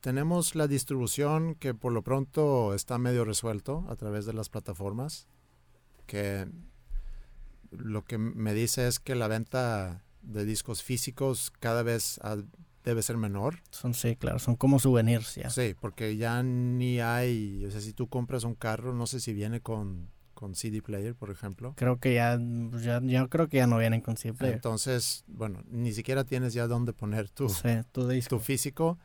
tenemos la distribución que por lo pronto está medio resuelto a través de las plataformas, que lo que me dice es que la venta de discos físicos cada vez debe ser menor. Son, sí, claro, son como souvenirs ya. Sí, porque ya ni hay, o sea, si tú compras un carro, no sé si viene con, con CD player, por ejemplo. Creo que ya, pues ya, yo creo que ya no vienen con simple. Entonces, bueno, ni siquiera tienes ya dónde poner tu, Sí, tu disco. tu físico.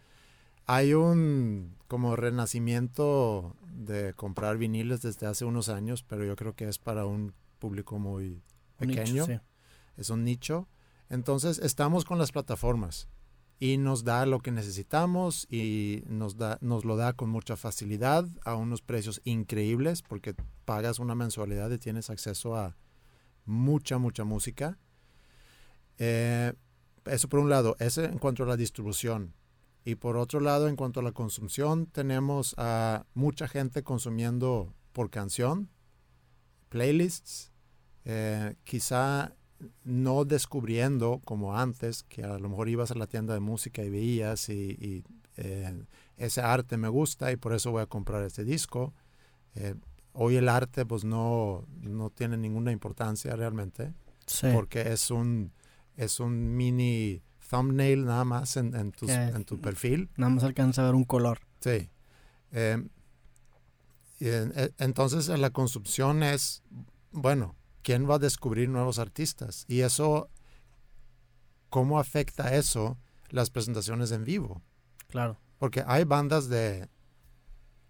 Hay un como renacimiento de comprar viniles desde hace unos años, pero yo creo que es para un público muy Un nicho, pequeño, sí. es un nicho. Entonces, estamos con las plataformas y nos da lo que necesitamos y nos, da, nos lo da con mucha facilidad a unos precios increíbles porque pagas una mensualidad y tienes acceso a mucha, mucha música. Eh, eso por un lado, ese en cuanto a la distribución. Y por otro lado, en cuanto a la consumición, tenemos a mucha gente consumiendo por canción, playlists, eh, quizá no descubriendo como antes, que a lo mejor ibas a la tienda de música y veías y, y, eh, ese arte me gusta y por eso voy a comprar este disco. Eh, hoy el arte pues no, no tiene ninguna importancia realmente Sí. porque es un, es un mini thumbnail nada más en, en, tus- en tu perfil. Nada más alcanza a ver un color. Sí. Eh, y en- e- entonces la consumpción es, bueno, ¿quién va a descubrir nuevos artistas? Y eso, ¿cómo afecta eso las presentaciones en vivo? Claro. Porque hay bandas de,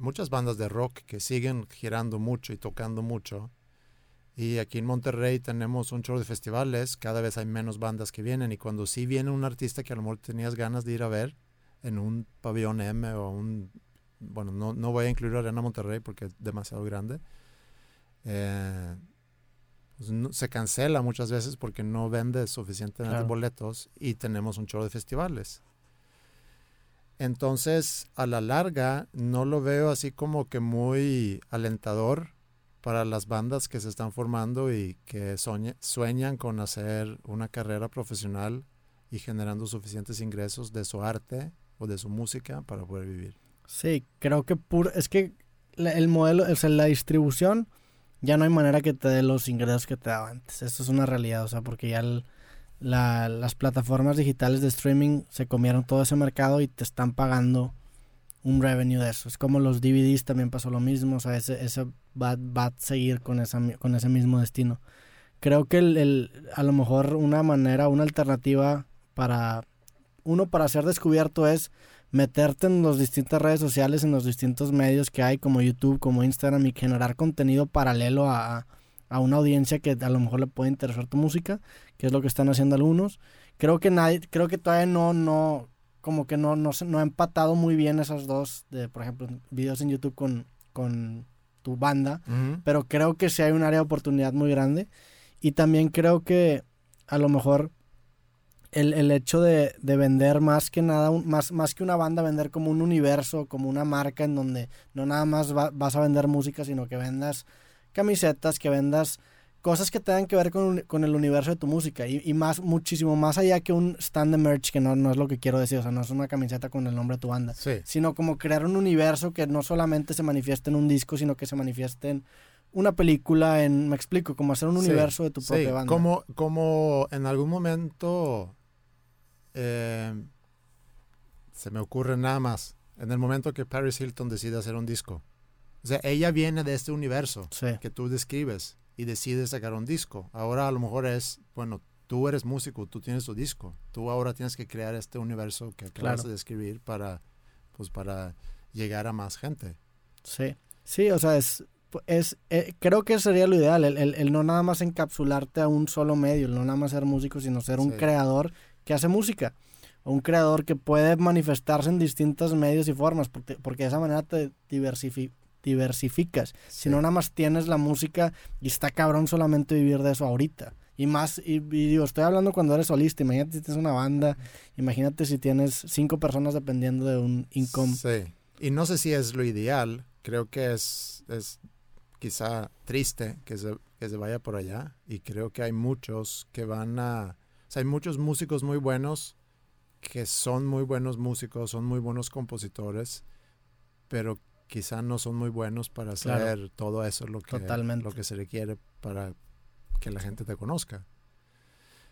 muchas bandas de rock que siguen girando mucho y tocando mucho. Y aquí en Monterrey tenemos un show de festivales, cada vez hay menos bandas que vienen y cuando sí viene un artista que a lo mejor tenías ganas de ir a ver en un pabellón M o un, bueno, no, no voy a incluir Arena Monterrey porque es demasiado grande, eh, pues no- se cancela muchas veces porque no vende suficientemente Claro. boletos y tenemos un show de festivales. Entonces, a la larga, no lo veo así como que muy alentador para las bandas que se están formando y que soñe- sueñan con hacer una carrera profesional y generando suficientes ingresos de su arte o de su música para poder vivir. Sí, creo que pur es que el modelo, o sea, la distribución, ya no hay manera que te dé los ingresos que te daba antes. Esto es una realidad, o sea, porque ya las plataformas digitales de streaming se comieron todo ese mercado y te están pagando un revenue de eso. Es como los DVDs también pasó lo mismo, o sea, ese, ese va, va a seguir con, esa, con ese mismo destino. Creo que el, el, a lo mejor una manera, una alternativa para, uno, para ser descubierto es meterte en las distintas redes sociales, en los distintos medios que hay, como YouTube, como Instagram, y generar contenido paralelo a, a una audiencia que a lo mejor le puede interesar tu música, que es lo que están haciendo algunos. Creo que nadie, creo que todavía no, no, como que no, no, no ha empatado muy bien esas dos, de, por ejemplo, videos en YouTube con, con tu banda, pero creo que sí hay un área de oportunidad muy grande. Y también creo que a lo mejor el, el hecho de, de, vender más que nada, más, más que una banda, vender como un universo, como una marca en donde no nada más vas a vender música, sino que vendas camisetas, que vendas cosas que tengan que ver con, con el universo de tu música y, y, más, muchísimo más allá que un stand de merch, que no, no es lo que quiero decir, o sea, no es una camiseta con el nombre de tu banda, sino como crear un universo que no solamente se manifieste en un disco, sino que se manifieste en una película, en, me explico, como hacer un universo de tu propia banda. Como, como en algún momento eh, se me ocurre nada más, en el momento que Paris Hilton decide hacer un disco. O sea, ella viene de este universo que tú describes y decides sacar un disco. Ahora a lo mejor es, bueno, tú eres músico, tú tienes tu disco. Tú ahora tienes que crear este universo que acabas de describir para, pues, para llegar a más gente. Sí, sí, o sea, es, es eh, creo que sería lo ideal, el, el, no nada más encapsularte a un solo medio, el no nada más ser músico, sino ser un creador que hace música. O un creador que puede manifestarse en distintos medios y formas, porque, porque de esa manera te diversificas diversificas. Si no, nada más tienes la música y está cabrón solamente vivir de eso ahorita. Y más, y, digo, estoy hablando cuando eres solista. Imagínate si tienes una banda, imagínate si tienes cinco personas dependiendo de un income. Sí. Y no sé si es lo ideal. Creo que es, es quizá triste que se, que se vaya por allá. Y creo que hay muchos que van a. Sea, hay muchos músicos muy buenos que son muy buenos músicos, son muy buenos compositores, pero quizá no son muy buenos para hacer todo eso lo que, lo que se requiere para que la gente te conozca.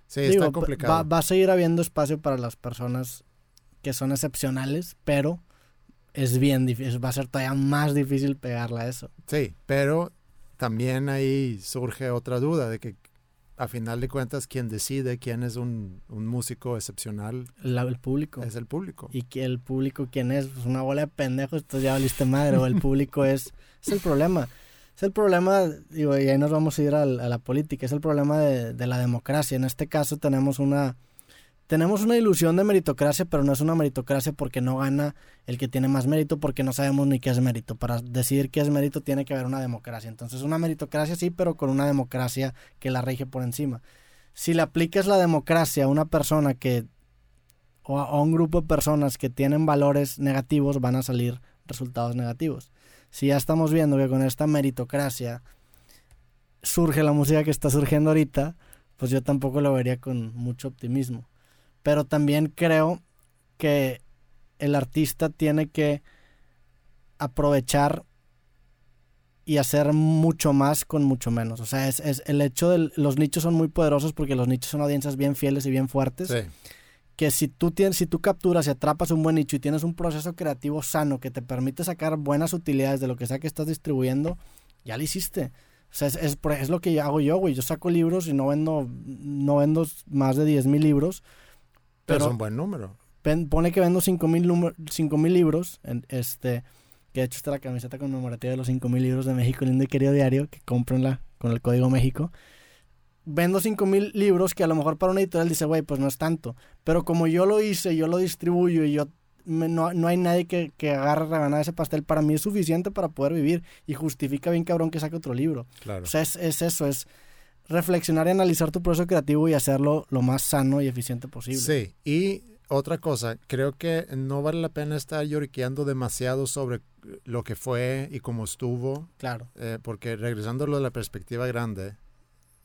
Sí, está complicado. Va, a seguir habiendo espacio para las personas que son excepcionales, pero es bien difícil, va a ser todavía más difícil pegarla a eso. Sí, pero también ahí surge otra duda de que a final de cuentas, quien decide quién es un, músico excepcional. el público. Es el público. Y que el público, ¿quién es? Pues una bola de pendejos, entonces ya valiste madre. o el público es, es el problema. Es el problema, digo, y ahí nos vamos a ir a, la política, es el problema de, de la democracia. En este caso tenemos una tenemos una ilusión de meritocracia, pero no es una meritocracia porque no gana el que tiene más mérito, porque no sabemos ni qué es mérito. Para decidir qué es mérito tiene que haber una democracia. Entonces, una meritocracia sí, pero con una democracia que la rige por encima. Si le aplicas la democracia a una persona que, o a un grupo de personas que tienen valores negativos, van a salir resultados negativos. Si ya estamos viendo que con esta meritocracia surge la música que está surgiendo ahorita, pues yo tampoco lo vería con mucho optimismo pero también creo que el artista tiene que aprovechar y hacer mucho más con mucho menos. O sea, es, es, el hecho de los nichos son muy poderosos porque los nichos son audiencias bien fieles y bien fuertes. Que si tú tienes, si tú capturas y atrapas un buen nicho y tienes un proceso creativo sano que te permite sacar buenas utilidades de lo que sea que estás distribuyendo, ya lo hiciste. O sea, es, es, es lo que hago yo, güey. Yo saco libros y no vendo, no vendo más de 10 mil libros pero, es un buen número. pone que vendo 5 mil libros. En, este, que de hecho está la camiseta conmemorativa de los 5 mil libros de México, lindo y querido diario, que comprenla con el código México. Vendo 5 mil libros que a lo mejor para una editorial dice, güey, pues no es tanto. Pero como yo lo hice, yo lo distribuyo y yo no, no, hay nadie que, que agarre rebanada ese pastel. Para mí es suficiente para poder vivir y justifica bien cabrón que saque otro libro. Claro. O sea, es, es eso, es reflexionar y analizar tu proceso creativo y hacerlo lo más sano y eficiente posible. Sí, y otra cosa, creo que no vale la pena estar lloriqueando demasiado sobre lo que fue y cómo estuvo. Claro. Eh, porque regresándolo a la perspectiva grande,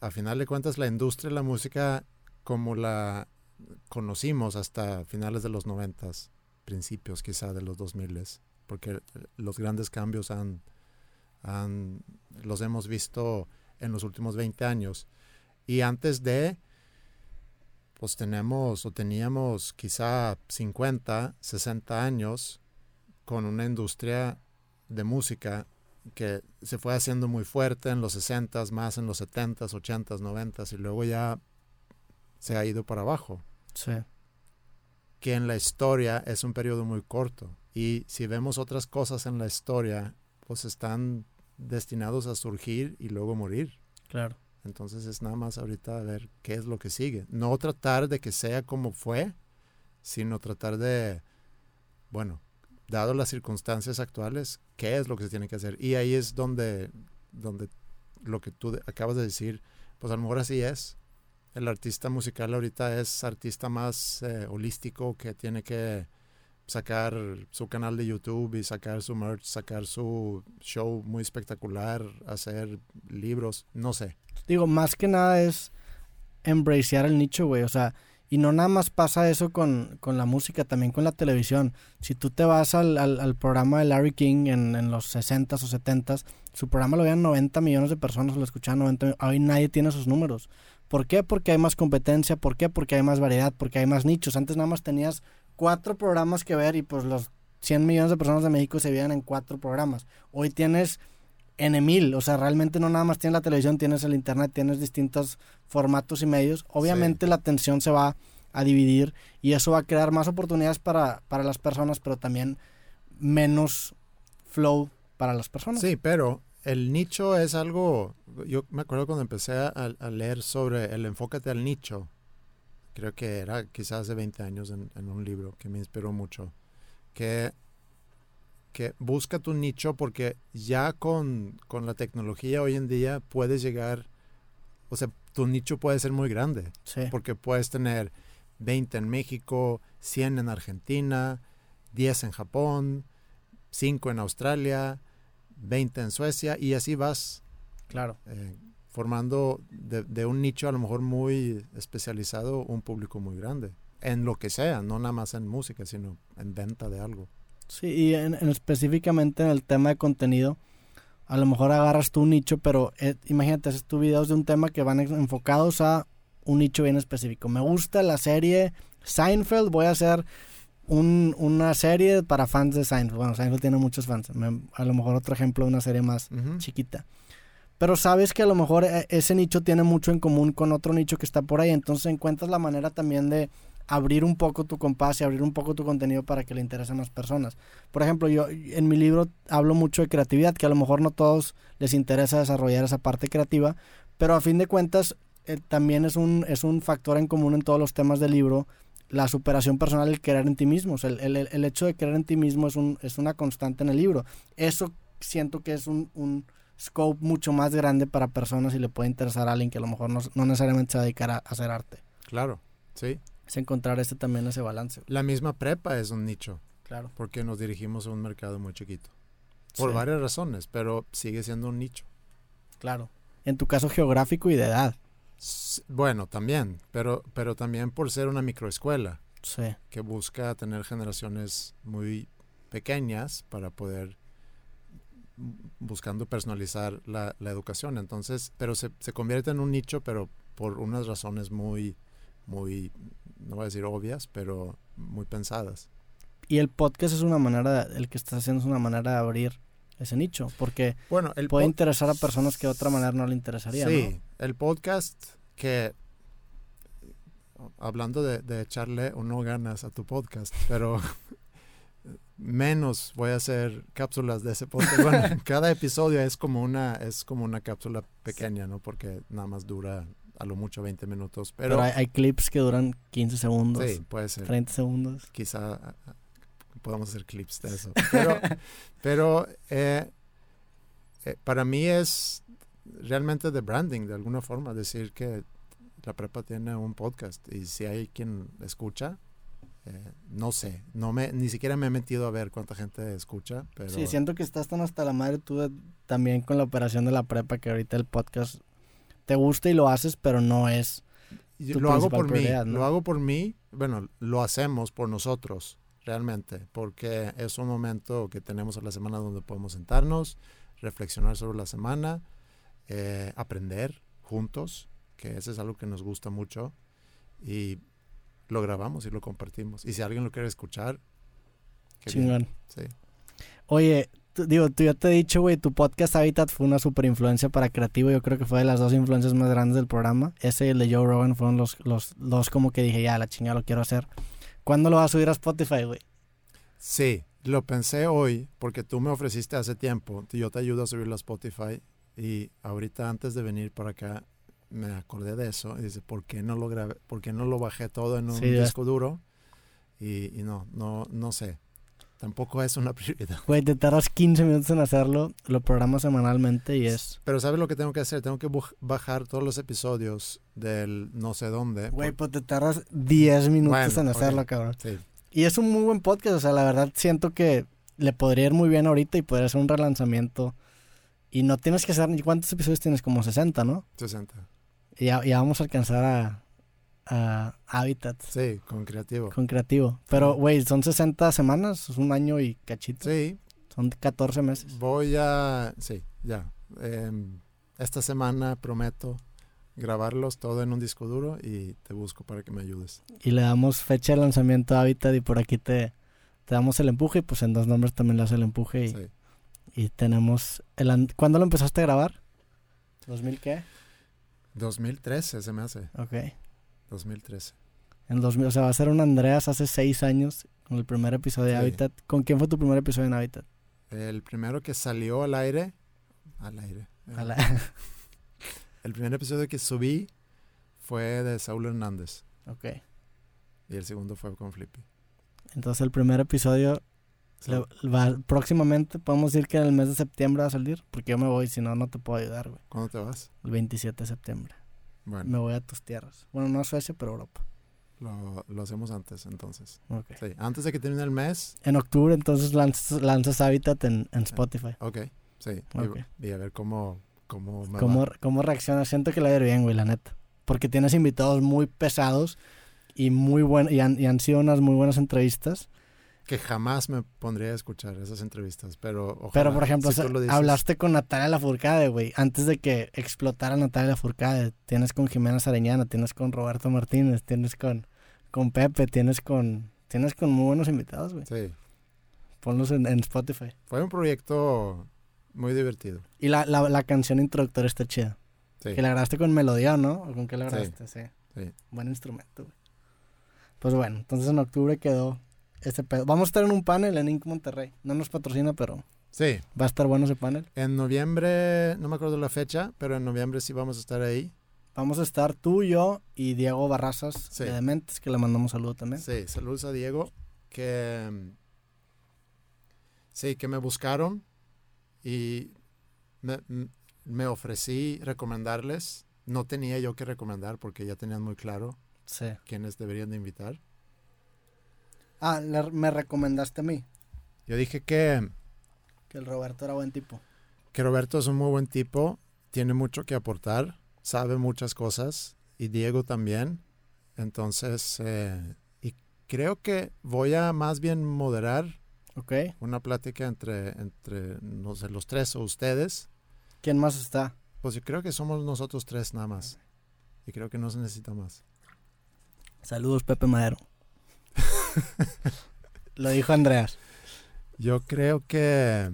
a final de cuentas la industria de la música como la conocimos hasta finales de los noventas principios quizá de los 2000, porque los grandes cambios han, han, los hemos visto en los últimos 20 años. Y antes de, pues tenemos o teníamos quizá 50, 60 años con una industria de música que se fue haciendo muy fuerte en los 60s, más en los 70s, 80s, 90s y luego ya se ha ido para abajo. Sí. Que en la historia es un periodo muy corto y si vemos otras cosas en la historia, pues están destinados a surgir y luego morir. Claro. Entonces es nada más ahorita ver qué es lo que sigue. No tratar de que sea como fue, sino tratar de, bueno, dado las circunstancias actuales, qué es lo que se tiene que hacer. Y ahí es donde, donde lo que tú acabas de decir, pues a lo mejor así es. El artista musical ahorita es artista más eh, holístico que tiene que sacar su canal de YouTube y sacar su merch, sacar su show muy espectacular, hacer libros, no sé. Digo, más que nada es embracear el nicho, güey. O sea, y no nada más pasa eso con, la música, también con la televisión. Si tú te vas al, al, programa de Larry King en, en, los 60s o 70s, su programa lo veían 90 millones de personas, lo escuchaban 90 millones. Hoy nadie tiene esos números. ¿Por qué? Porque hay más competencia. ¿Por qué? Porque hay más variedad. Porque hay más nichos. Antes nada más tenías cuatro programas que ver y pues los 100 millones de personas de México se veían en cuatro programas. Hoy tienes N mil, o sea, realmente no nada más tienes la televisión, tienes el internet, tienes distintos formatos y medios. Obviamente la atención se va a dividir y eso va a crear más oportunidades para, para las personas, pero también menos flow para las personas. Sí, pero el nicho es algo, yo me acuerdo cuando empecé a, a leer sobre el enfócate al nicho, creo que era quizás hace 20 años en, un libro que me inspiró mucho, que, que busca tu nicho porque ya con, con, la tecnología hoy en día puedes llegar, o sea, tu nicho puede ser muy grande, porque puedes tener 20 en México, 100 en Argentina, 10 en Japón, 5 en Australia, 20 en Suecia y así vas. Claro. Eh, formando de, un nicho a lo mejor muy especializado un público muy grande, en lo que sea, no nada más en música, sino en venta de algo. Sí, y en, específicamente en el tema de contenido, a lo mejor agarras tu nicho, pero eh, imagínate, haces tus videos de un tema que van enfocados a un nicho bien específico. Me gusta la serie Seinfeld, voy a hacer un, una serie para fans de Seinfeld. Bueno, Seinfeld tiene muchos fans. a lo mejor otro ejemplo de una serie más chiquita pero sabes que a lo mejor eh, ese nicho tiene mucho en común con otro nicho que está por ahí, entonces encuentras la manera también de abrir un poco tu compás y abrir un poco tu contenido para que le interesen más personas. Por ejemplo, yo en mi libro hablo mucho de creatividad, que a lo mejor no todos les interesa desarrollar esa parte creativa, pero a fin de cuentas eh, también es un, es un factor en común en todos los temas del libro, la superación personal, el querer en ti mismo. el, el, el, hecho de querer en ti mismo es, un, es una constante en el libro. Eso siento que es un, un scope mucho más grande para personas y le puede interesar a alguien que a lo mejor no, necesariamente se va a dedicar a, hacer arte. Claro, sí. Es encontrar este también ese balance. La misma prepa es un nicho. Claro. Porque nos dirigimos a un mercado muy chiquito. Por varias razones, pero sigue siendo un nicho. Claro. En tu caso geográfico y de edad. bueno, también, pero, pero también por ser una microescuela. Sí. Que busca tener generaciones muy pequeñas para poder buscando personalizar la, educación. Entonces, pero se, se, convierte en un nicho, pero por unas razones muy, muy, no voy a decir obvias, pero muy pensadas. Y el podcast es una manera, el que estás haciendo es una manera de abrir ese nicho, porque bueno, puede interesar a personas que de otra manera no le interesaría. Sí, el podcast que, hablando de, de echarle o no ganas a tu podcast, pero menos voy a hacer cápsulas de ese podcast. Bueno, cada episodio es como una es como una cápsula pequeña, ¿no? Porque nada más dura a lo mucho 20 minutos. Pero, hay, clips que duran 15 segundos. Sí, puede ser. 30 segundos. Quizá podamos hacer clips de eso. Pero, pero eh, eh, para mí es realmente de branding, de alguna forma, decir que la prepa tiene un podcast y si hay quien escucha, eh, no sé, no me, ni siquiera me he metido a ver cuánta gente escucha, pero... Sí, siento que estás tan hasta la madre tú también con la operación de la prepa que ahorita el podcast te gusta y lo haces, pero no es... lo hago por mí, lo hago por mí, bueno, lo hacemos por nosotros, realmente, porque es un momento que tenemos a la semana donde podemos sentarnos, reflexionar sobre la semana, eh, aprender juntos, que eso es algo que nos gusta mucho, y lo grabamos y lo compartimos. Y si alguien lo quiere escuchar. Chingón. Sí. Oye, tú- digo, tú ya te he dicho, güey, tu podcast Habitat fue una super influencia para Creativo. Yo creo que fue de las dos influencias más grandes del programa. Ese y el de Joe Rogan fueron los, los dos como que dije, ya, la chingada lo quiero hacer. ¿Cuándo lo vas a subir a Spotify, güey? Sí, lo pensé hoy porque tú me ofreciste hace tiempo. Yo te ayudo a subirlo a Spotify y ahorita antes de venir para acá me acordé de eso y dice, ¿por qué no lo grabé? ¿Por qué no lo bajé todo en un Sí, disco duro? Y, y no, no, no sé. Tampoco es una prioridad. Güey, te tardas 15 minutos en hacerlo, lo programas semanalmente y es... Pero ¿sabes lo que tengo que hacer? Tengo que bajar todos los episodios del no sé dónde. Güey, por- pues te tardas 10 minutos Bueno, en hacerlo, ok. cabrón. sí, Y es un muy buen podcast, o sea, la verdad siento que le podría ir muy bien ahorita y podría ser un relanzamiento. Y no tienes que hacer, ¿cuántos episodios tienes? Como 60, ¿no? 60. Y ya, ya vamos a alcanzar a, a Habitat Sí, con creativo. con Creativo. Pero, güey, son 60 semanas, es un año y cachito. Sí, Son 14 meses. Voy a, sí, ya. Em, esta semana prometo grabarlos todo en un disco duro y te busco para que me ayudes. Y le damos fecha de lanzamiento a Habitat y por aquí te, te damos el empuje y pues en dos nombres también le das el empuje y, Sí. y tenemos... El, ¿Cuándo lo empezaste a grabar? ¿2000 qué? 2013 se me hace. Ok. 2013. En 2000, o sea, va a ser un Andreas hace seis años con el primer episodio de Sí. Habitat. ¿Con quién fue tu primer episodio en Habitat? El primero que salió al aire, al aire. eh, A la- El primer episodio que subí fue de Saúl Hernández ok. y el segundo fue con Flippy. Entonces el primer episodio So, le- va- próximamente podemos decir que en el mes de septiembre va a salir, porque yo me voy, si no, no te puedo ayudar, güey. ¿Cuándo te vas? El 27 de septiembre. Bueno, Me voy a tus tierras. Bueno, no a Suecia, pero a Europa. lo, lo hacemos antes entonces. Sí, antes de que termine el mes. En octubre entonces lanzas, lanzas Habitat en, en Spotify. Ok, sí. y- Ok. Y, a ver cómo, cómo me ¿Cómo, va. ¿Cómo reaccionas? Siento que le va a ir bien, güey, la neta. Porque tienes invitados muy pesados y muy buen, y han, y han sido unas muy buenas entrevistas. Que jamás me pondría a escuchar esas entrevistas, pero ojalá, Pero, por ejemplo, si o sea, tú lo dices, hablaste con Natalia Lafourcade, güey. Antes de que explotara Natalia Lafourcade. Tienes con Jimena Sareñana, tienes con Roberto Martínez, tienes con, con Pepe, tienes con... Tienes con muy buenos invitados, güey. Sí, Ponlos en, en Spotify. fue un proyecto muy divertido. Y la, la, la canción introductoria está chida. Sí, Que la grabaste con melodía, ¿no? ¿O con qué la Sí. grabaste? Sí. sí. Buen instrumento, güey. Pues bueno, entonces en octubre quedó este pedo. Vamos a estar en un panel en Inc. Monterrey. No nos patrocina, pero Sí, va a estar bueno ese panel. en noviembre, no me acuerdo la fecha, pero en noviembre sí vamos a estar ahí. Vamos a estar tú, yo y Diego Barrazas Sí. de Dementes, que le mandamos saludo también. Sí, saludos a Diego, que sí, que me buscaron y me, ofrecí recomendarles. No tenía yo que recomendar porque ya tenían muy claro Sí. quiénes deberían de invitar. Ah, le- me recomendaste a mí, Yo dije que, que el Roberto era buen tipo. que Roberto es un muy buen tipo, tiene mucho que aportar, sabe muchas cosas y Diego también. Entonces, eh, y creo que voy a más bien moderar ¿Ok? una plática entre, entre no sé, los tres o ustedes. ¿Quién más está? Pues yo creo que somos nosotros tres nada más. Y creo que no se necesita más. Saludos, Pepe Madero. Lo dijo Andreas. Yo creo que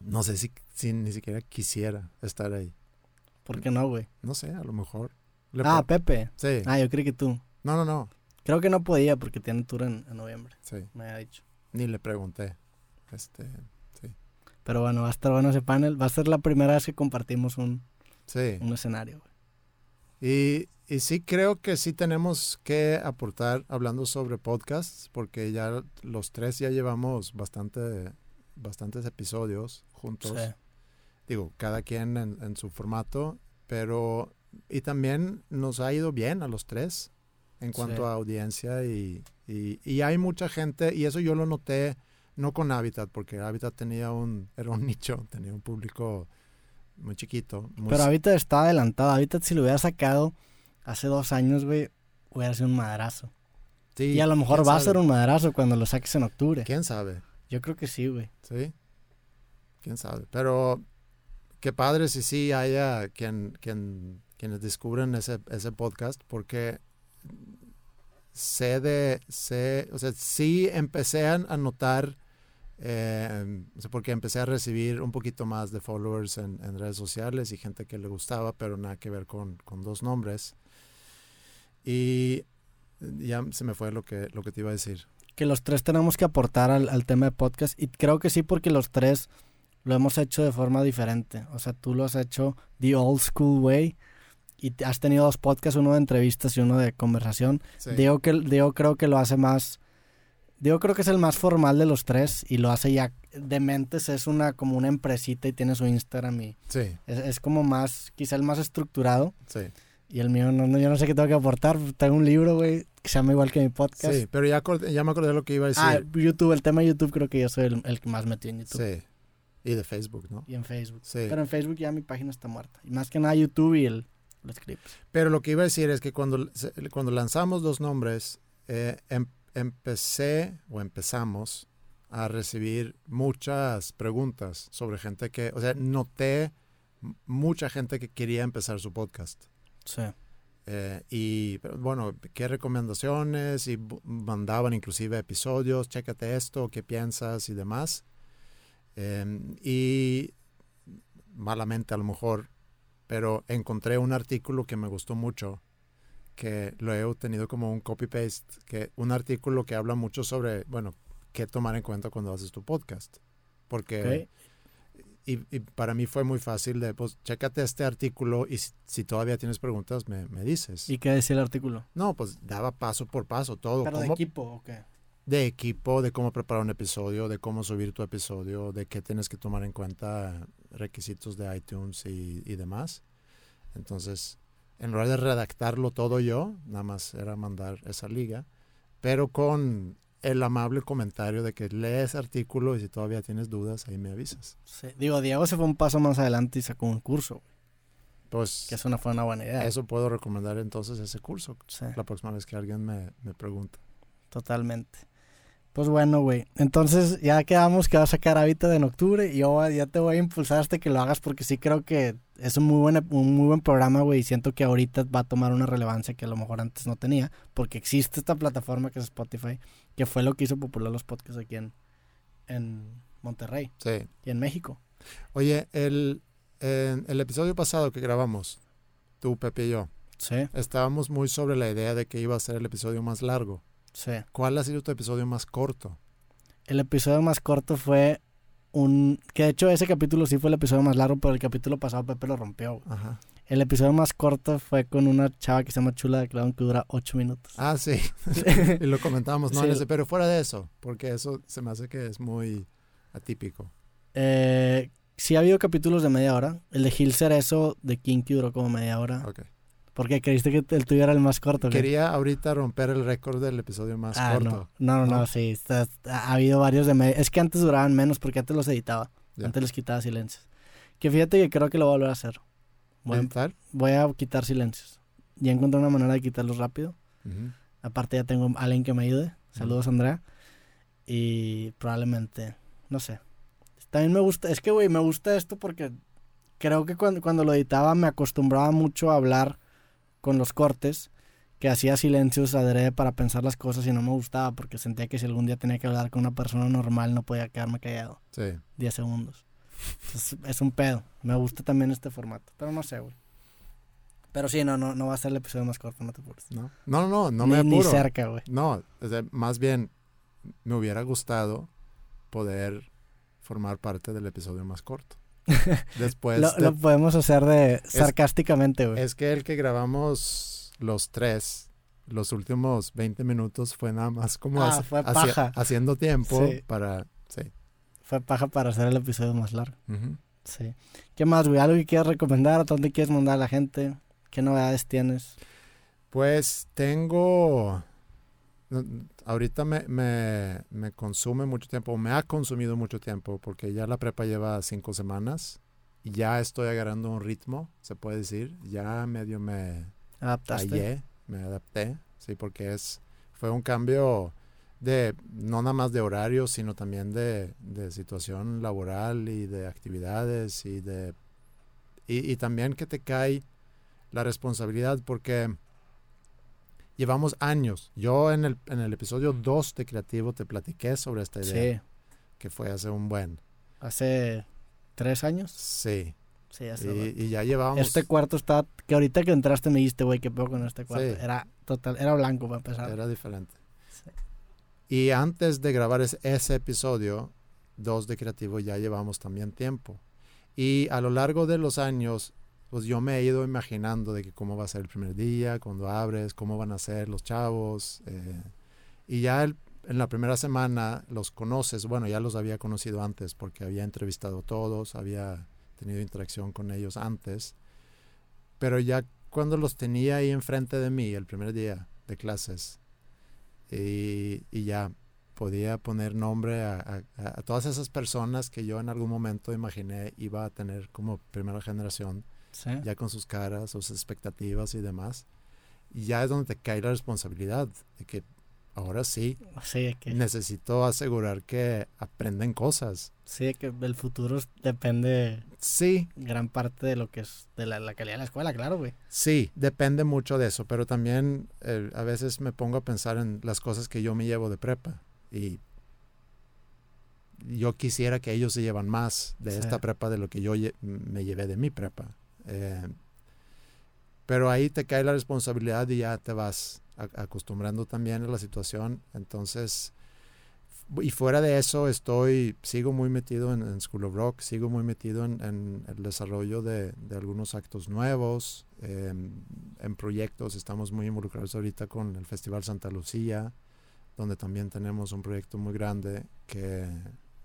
no sé si, si ni siquiera quisiera estar ahí. ¿Por qué no, güey? No sé, a lo mejor. Le Ah, Pepe. sí. Ah, yo creí que tú. No, no, no. Creo que no podía porque tiene tour en, en noviembre, Sí. me había dicho. Ni le pregunté. Este, Pero bueno, va a estar bueno ese panel. Va a ser la primera vez que compartimos un, sí. un escenario. Y, y sí creo que sí tenemos que aportar hablando sobre podcasts, porque ya los tres ya llevamos bastante, bastantes episodios juntos. Sí. Digo, cada quien en, en su formato, pero y también nos ha ido bien a los tres en cuanto Sí. a audiencia y, y, y hay mucha gente, y eso yo lo noté no con Habitat, porque Habitat tenía un, era un nicho, tenía un público muy chiquito. muy Pero Habitat está adelantado. Habitat si lo hubiera sacado hace dos años, güey, hubiera sido un madrazo. Sí, y a lo mejor va a ser un madrazo cuando lo saques en octubre. ¿Quién sabe? Yo creo que sí, güey. Sí. ¿Quién sabe? Pero qué padre si sí haya quien, quien, quienes descubren ese, ese podcast porque sé de, sé, o sea, sí empecé a notar, eh, porque empecé a recibir un poquito más de followers en, en redes sociales y gente que le gustaba, pero nada que ver con, con dos nombres. Y ya se me fue lo que, lo que te iba a decir. Que los tres tenemos que aportar al, al tema de podcast. Y creo que sí, porque los tres lo hemos hecho de forma diferente. O sea, tú lo has hecho the old school way. Y has tenido dos podcasts, uno de entrevistas y uno de conversación. Sí. Diego, que, Diego creo que lo hace más... Diego creo que es el más formal de los tres y lo hace ya de mentes, es una como una empresita y tiene su Instagram y sí, es, es como más, quizá el más estructurado sí. y el mío no, no, yo no sé qué tengo que aportar, tengo un libro, güey, que se llama igual que mi podcast. Sí, pero ya, ya me acordé de lo que iba a decir. Ah, YouTube, el tema de YouTube creo que yo soy el, el que más metí en YouTube sí. Y de Facebook, ¿no? y en Facebook. Sí. Pero en Facebook ya mi página está muerta. Y más que nada YouTube y el, los clips. Pero lo que iba a decir es que cuando, cuando lanzamos los nombres, eh, em- empecé o empezamos a recibir muchas preguntas sobre gente que, o sea, noté mucha gente que quería empezar su podcast. Sí. Eh, y bueno, qué recomendaciones y mandaban inclusive episodios, chécate esto, qué piensas y demás. Eh, y malamente a lo mejor, pero encontré un artículo que me gustó mucho, que lo he tenido como un copy-paste, que un artículo que habla mucho sobre, bueno, qué tomar en cuenta cuando haces tu podcast. Porque y, y para mí fue muy fácil de, pues, chécate este artículo y si, si todavía tienes preguntas, me, me dices. ¿Y qué decía el artículo? no, pues daba paso por paso todo. Pero de equipo, ¿o qué? de equipo, de cómo preparar un episodio, de cómo subir tu episodio, de qué tienes que tomar en cuenta requisitos de iTunes y, y demás. Entonces, en lugar de redactarlo todo yo, nada más era mandar esa liga, pero con el amable comentario de que lees artículo y si todavía tienes dudas, ahí me avisas. Sí. Digo, Diego se fue un paso más adelante y sacó un curso, Pues que eso no fue una buena idea. eso puedo recomendar entonces ese curso Sí, la próxima vez que alguien me, me pregunta. totalmente. Pues bueno, güey. Entonces ya quedamos que va a sacar Hábitat en octubre y yo ya te voy a impulsar hasta que lo hagas porque sí creo que es un muy buen, un muy buen programa, güey. Y siento que ahorita va a tomar una relevancia que a lo mejor antes no tenía porque existe esta plataforma que es Spotify, que fue lo que hizo popular los podcasts aquí en, en Monterrey Sí. y en México. Oye, el, en el episodio pasado que grabamos, tú, Pepe y yo, Sí, estábamos muy sobre la idea de que iba a ser el episodio más largo. Sí. ¿Cuál ha sido tu episodio más corto? El episodio más corto fue un... Que de hecho ese capítulo sí fue el episodio más largo, pero el capítulo pasado Pepe lo rompió. Ajá. El episodio más corto fue con una chava que se llama Chula de Clown que dura 8 minutos. Ah, sí. y lo comentábamos, ¿no? Sí. Ese- pero fuera de eso, porque eso se me hace que es muy atípico. Eh, sí ha habido capítulos de media hora. El de Gil Cerezo de Kinky duró como media hora. Ok. ¿Por qué? ¿Creíste que el tuyo era el más corto? Quería ahorita romper el récord del episodio más ah, corto. no. No, no, sí. está- ha habido varios de. Es que antes duraban menos porque antes los editaba. Antes les quitaba silencios. Que fíjate que creo que lo voy a volver a hacer. Voy ¿Editar? voy a quitar silencios. Ya encontré una manera de quitarlos rápido. Aparte ya tengo a alguien que me ayude. Saludos, Andrea. Y probablemente, no sé. También me gusta, es que, güey, me gusta esto porque creo que cuando, cuando lo editaba me acostumbraba mucho a hablar con los cortes, que hacía silencios adrede para pensar las cosas y no me gustaba porque sentía que si algún día tenía que hablar con una persona normal no podía quedarme callado Sí. 10 segundos. Entonces, es un pedo. Me gusta también este formato, pero no sé, güey. Pero sí, no, no, no va a ser el episodio más corto, no te apures. ¿No? No, no, no ni, me ni apuro. cerca, güey. No, o sea, más bien me hubiera gustado poder formar parte del episodio más corto. Después lo, de- lo podemos hacer de sarcásticamente, güey. es que el que grabamos los tres, los últimos 20 minutos fue nada más como Ah, fue paja. haciendo tiempo Sí. para... Sí. Fue paja para hacer el episodio más largo. Sí. ¿Qué más, güey? ¿Algo que quieras recomendar? ¿A dónde quieres mandar a la gente? ¿Qué novedades tienes? Pues tengo... Ahorita me, me, me consume mucho tiempo, me ha consumido mucho tiempo, porque ya la prepa lleva cinco semanas y ya estoy agarrando un ritmo, se puede decir. Ya medio me ¿Adaptaste? hallé, me adapté, sí, porque es Fue un cambio de, no nada más de horario, sino también de, de situación laboral y de actividades y de... Y, y también que te cae la responsabilidad porque llevamos años. Yo en el, en el episodio 2 de Creativo te platiqué sobre esta idea, Sí, que fue hace un buen. hace tres años. Sí. Sí, hace Y, y ya llevábamos... Este cuarto está, que ahorita que entraste me dijiste, güey, qué pedo con este cuarto. Sí. Era total, era blanco para empezar. Era diferente. Sí. Y antes de grabar ese, ese episodio 2 de Creativo ya llevamos también tiempo. Y a lo largo de los años, pues yo me he ido imaginando de que cómo va a ser el primer día, cuando abres, cómo van a ser los chavos. eh, y ya en la primera semana los conoces, bueno, ya los había conocido antes porque había entrevistado a todos, había tenido interacción con ellos antes. Pero ya cuando los tenía ahí enfrente de mí el primer día de clases, y, y ya podía poner nombre a todas esas personas que yo en algún momento imaginé iba a tener como primera generación, Sí. ya con sus caras, sus expectativas y demás. Y ya es donde te cae la responsabilidad de que ahora sí Sí, que, necesito asegurar que aprenden cosas. sí, que el futuro depende Sí, gran parte de lo que es, de la, la calidad de la escuela, claro, güey. Sí, depende mucho de eso, pero también eh, a veces me pongo a pensar en las cosas que yo me llevo de prepa y yo quisiera que ellos se llevan más de Sí. esta prepa de lo que yo me llevé de mi prepa. Eh, pero ahí te cae la responsabilidad y ya te vas acostumbrando también a la situación. Entonces, y fuera de eso, estoy, sigo muy metido en, School of Rock, sigo muy metido en, el desarrollo de, de algunos actos nuevos, em, en proyectos. Estamos muy involucrados ahorita con el Festival Santa Lucía, donde también tenemos un proyecto muy grande que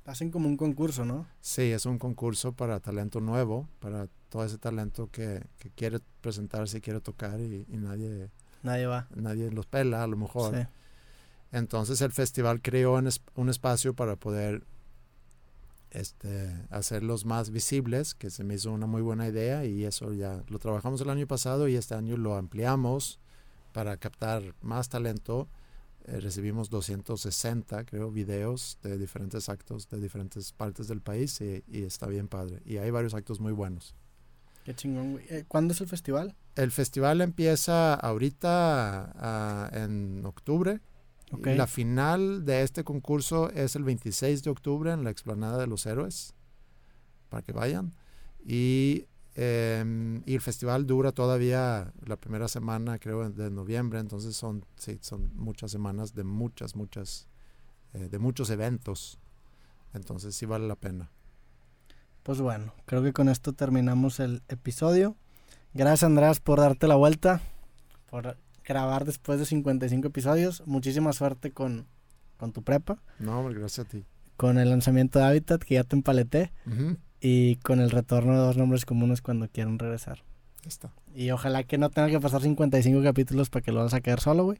Hacen como un concurso, ¿no? Sí, es un concurso para talento nuevo, para todo ese talento que, que quiere presentarse y quiere tocar y, y nadie, Nadie va. nadie los pela a lo mejor. Sí. Entonces el festival creó un, un espacio para poder este, hacerlos más visibles, que se me hizo una muy buena idea y eso ya lo trabajamos el año pasado y este año lo ampliamos para captar más talento. Eh, recibimos 260, creo, videos de diferentes actos de diferentes partes del país y, y está bien padre. Y hay varios actos muy buenos. Qué chingón, güey. Eh, ¿Cuándo es el festival? El festival empieza ahorita ah, en octubre. Ok. La final de este concurso es el 26 de octubre en la explanada de los héroes, para que vayan. Y, eh, y el festival dura todavía la primera semana, creo, de noviembre, entonces son, sí, son muchas semanas de muchas, muchas, eh, de muchos eventos. Entonces sí vale la pena. Pues bueno, creo que con esto terminamos el episodio. Gracias Andrés por darte la vuelta, por grabar después de 55 episodios. Muchísima suerte con, con tu prepa, No, gracias a ti. con el lanzamiento de Habitat, que ya te empaleté, Ujú, y con el retorno de dos nombres comunes cuando quieran regresar. está. Y ojalá que no tenga que pasar 55 capítulos para que lo vas a caer solo, güey.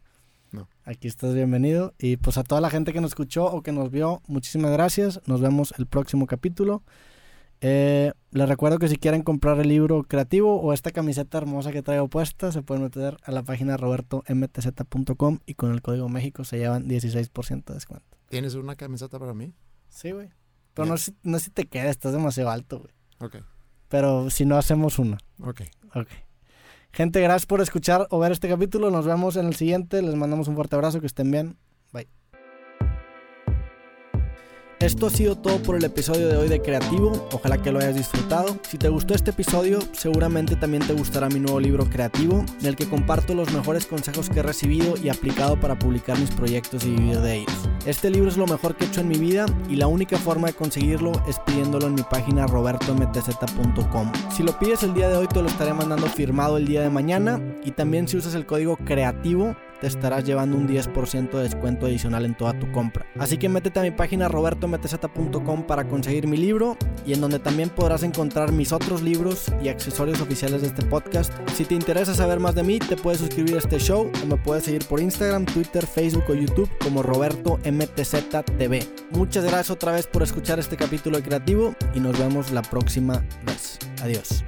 No. Aquí estás bienvenido. Y pues a toda la gente que nos escuchó o que nos vio, muchísimas gracias. Nos vemos el próximo capítulo. Eh, les recuerdo que si quieren comprar el libro creativo o esta camiseta hermosa que traigo puesta, se pueden meter a la página robertomtz.com y con el código México se llevan 16% de descuento. ¿Tienes una camiseta para mí? Sí, güey. Pero no, si- no si te queda, estás demasiado alto, güey. Ok, Pero si no, hacemos una. ok. Ok. Gente, gracias por escuchar o ver este capítulo. Nos vemos en el siguiente. Les mandamos un fuerte abrazo. Que estén bien. Bye. Esto ha sido todo por el episodio de hoy de Creativo. Ojalá que lo hayas disfrutado. Si te gustó este episodio, seguramente también te gustará mi nuevo libro Creativo, en el que comparto los mejores consejos que he recibido y aplicado para publicar mis proyectos y vivir de ellos. Este libro es lo mejor que he hecho en mi vida y la única forma de conseguirlo es pidiéndolo en mi página robertomtz.com. Si lo pides el día de hoy, te lo estaré mandando firmado el día de mañana y también si usas el código creativo te estarás llevando un 10% de descuento adicional en toda tu compra. Así que métete a mi página robertomtz.com para conseguir mi libro y en donde también podrás encontrar mis otros libros y accesorios oficiales de este podcast. Si te interesa saber más de mí, te puedes suscribir a este show o me puedes seguir por Instagram, Twitter, Facebook o YouTube como Roberto MTZ TV. Muchas gracias otra vez por escuchar este capítulo de Creativo y nos vemos la próxima vez. Adiós.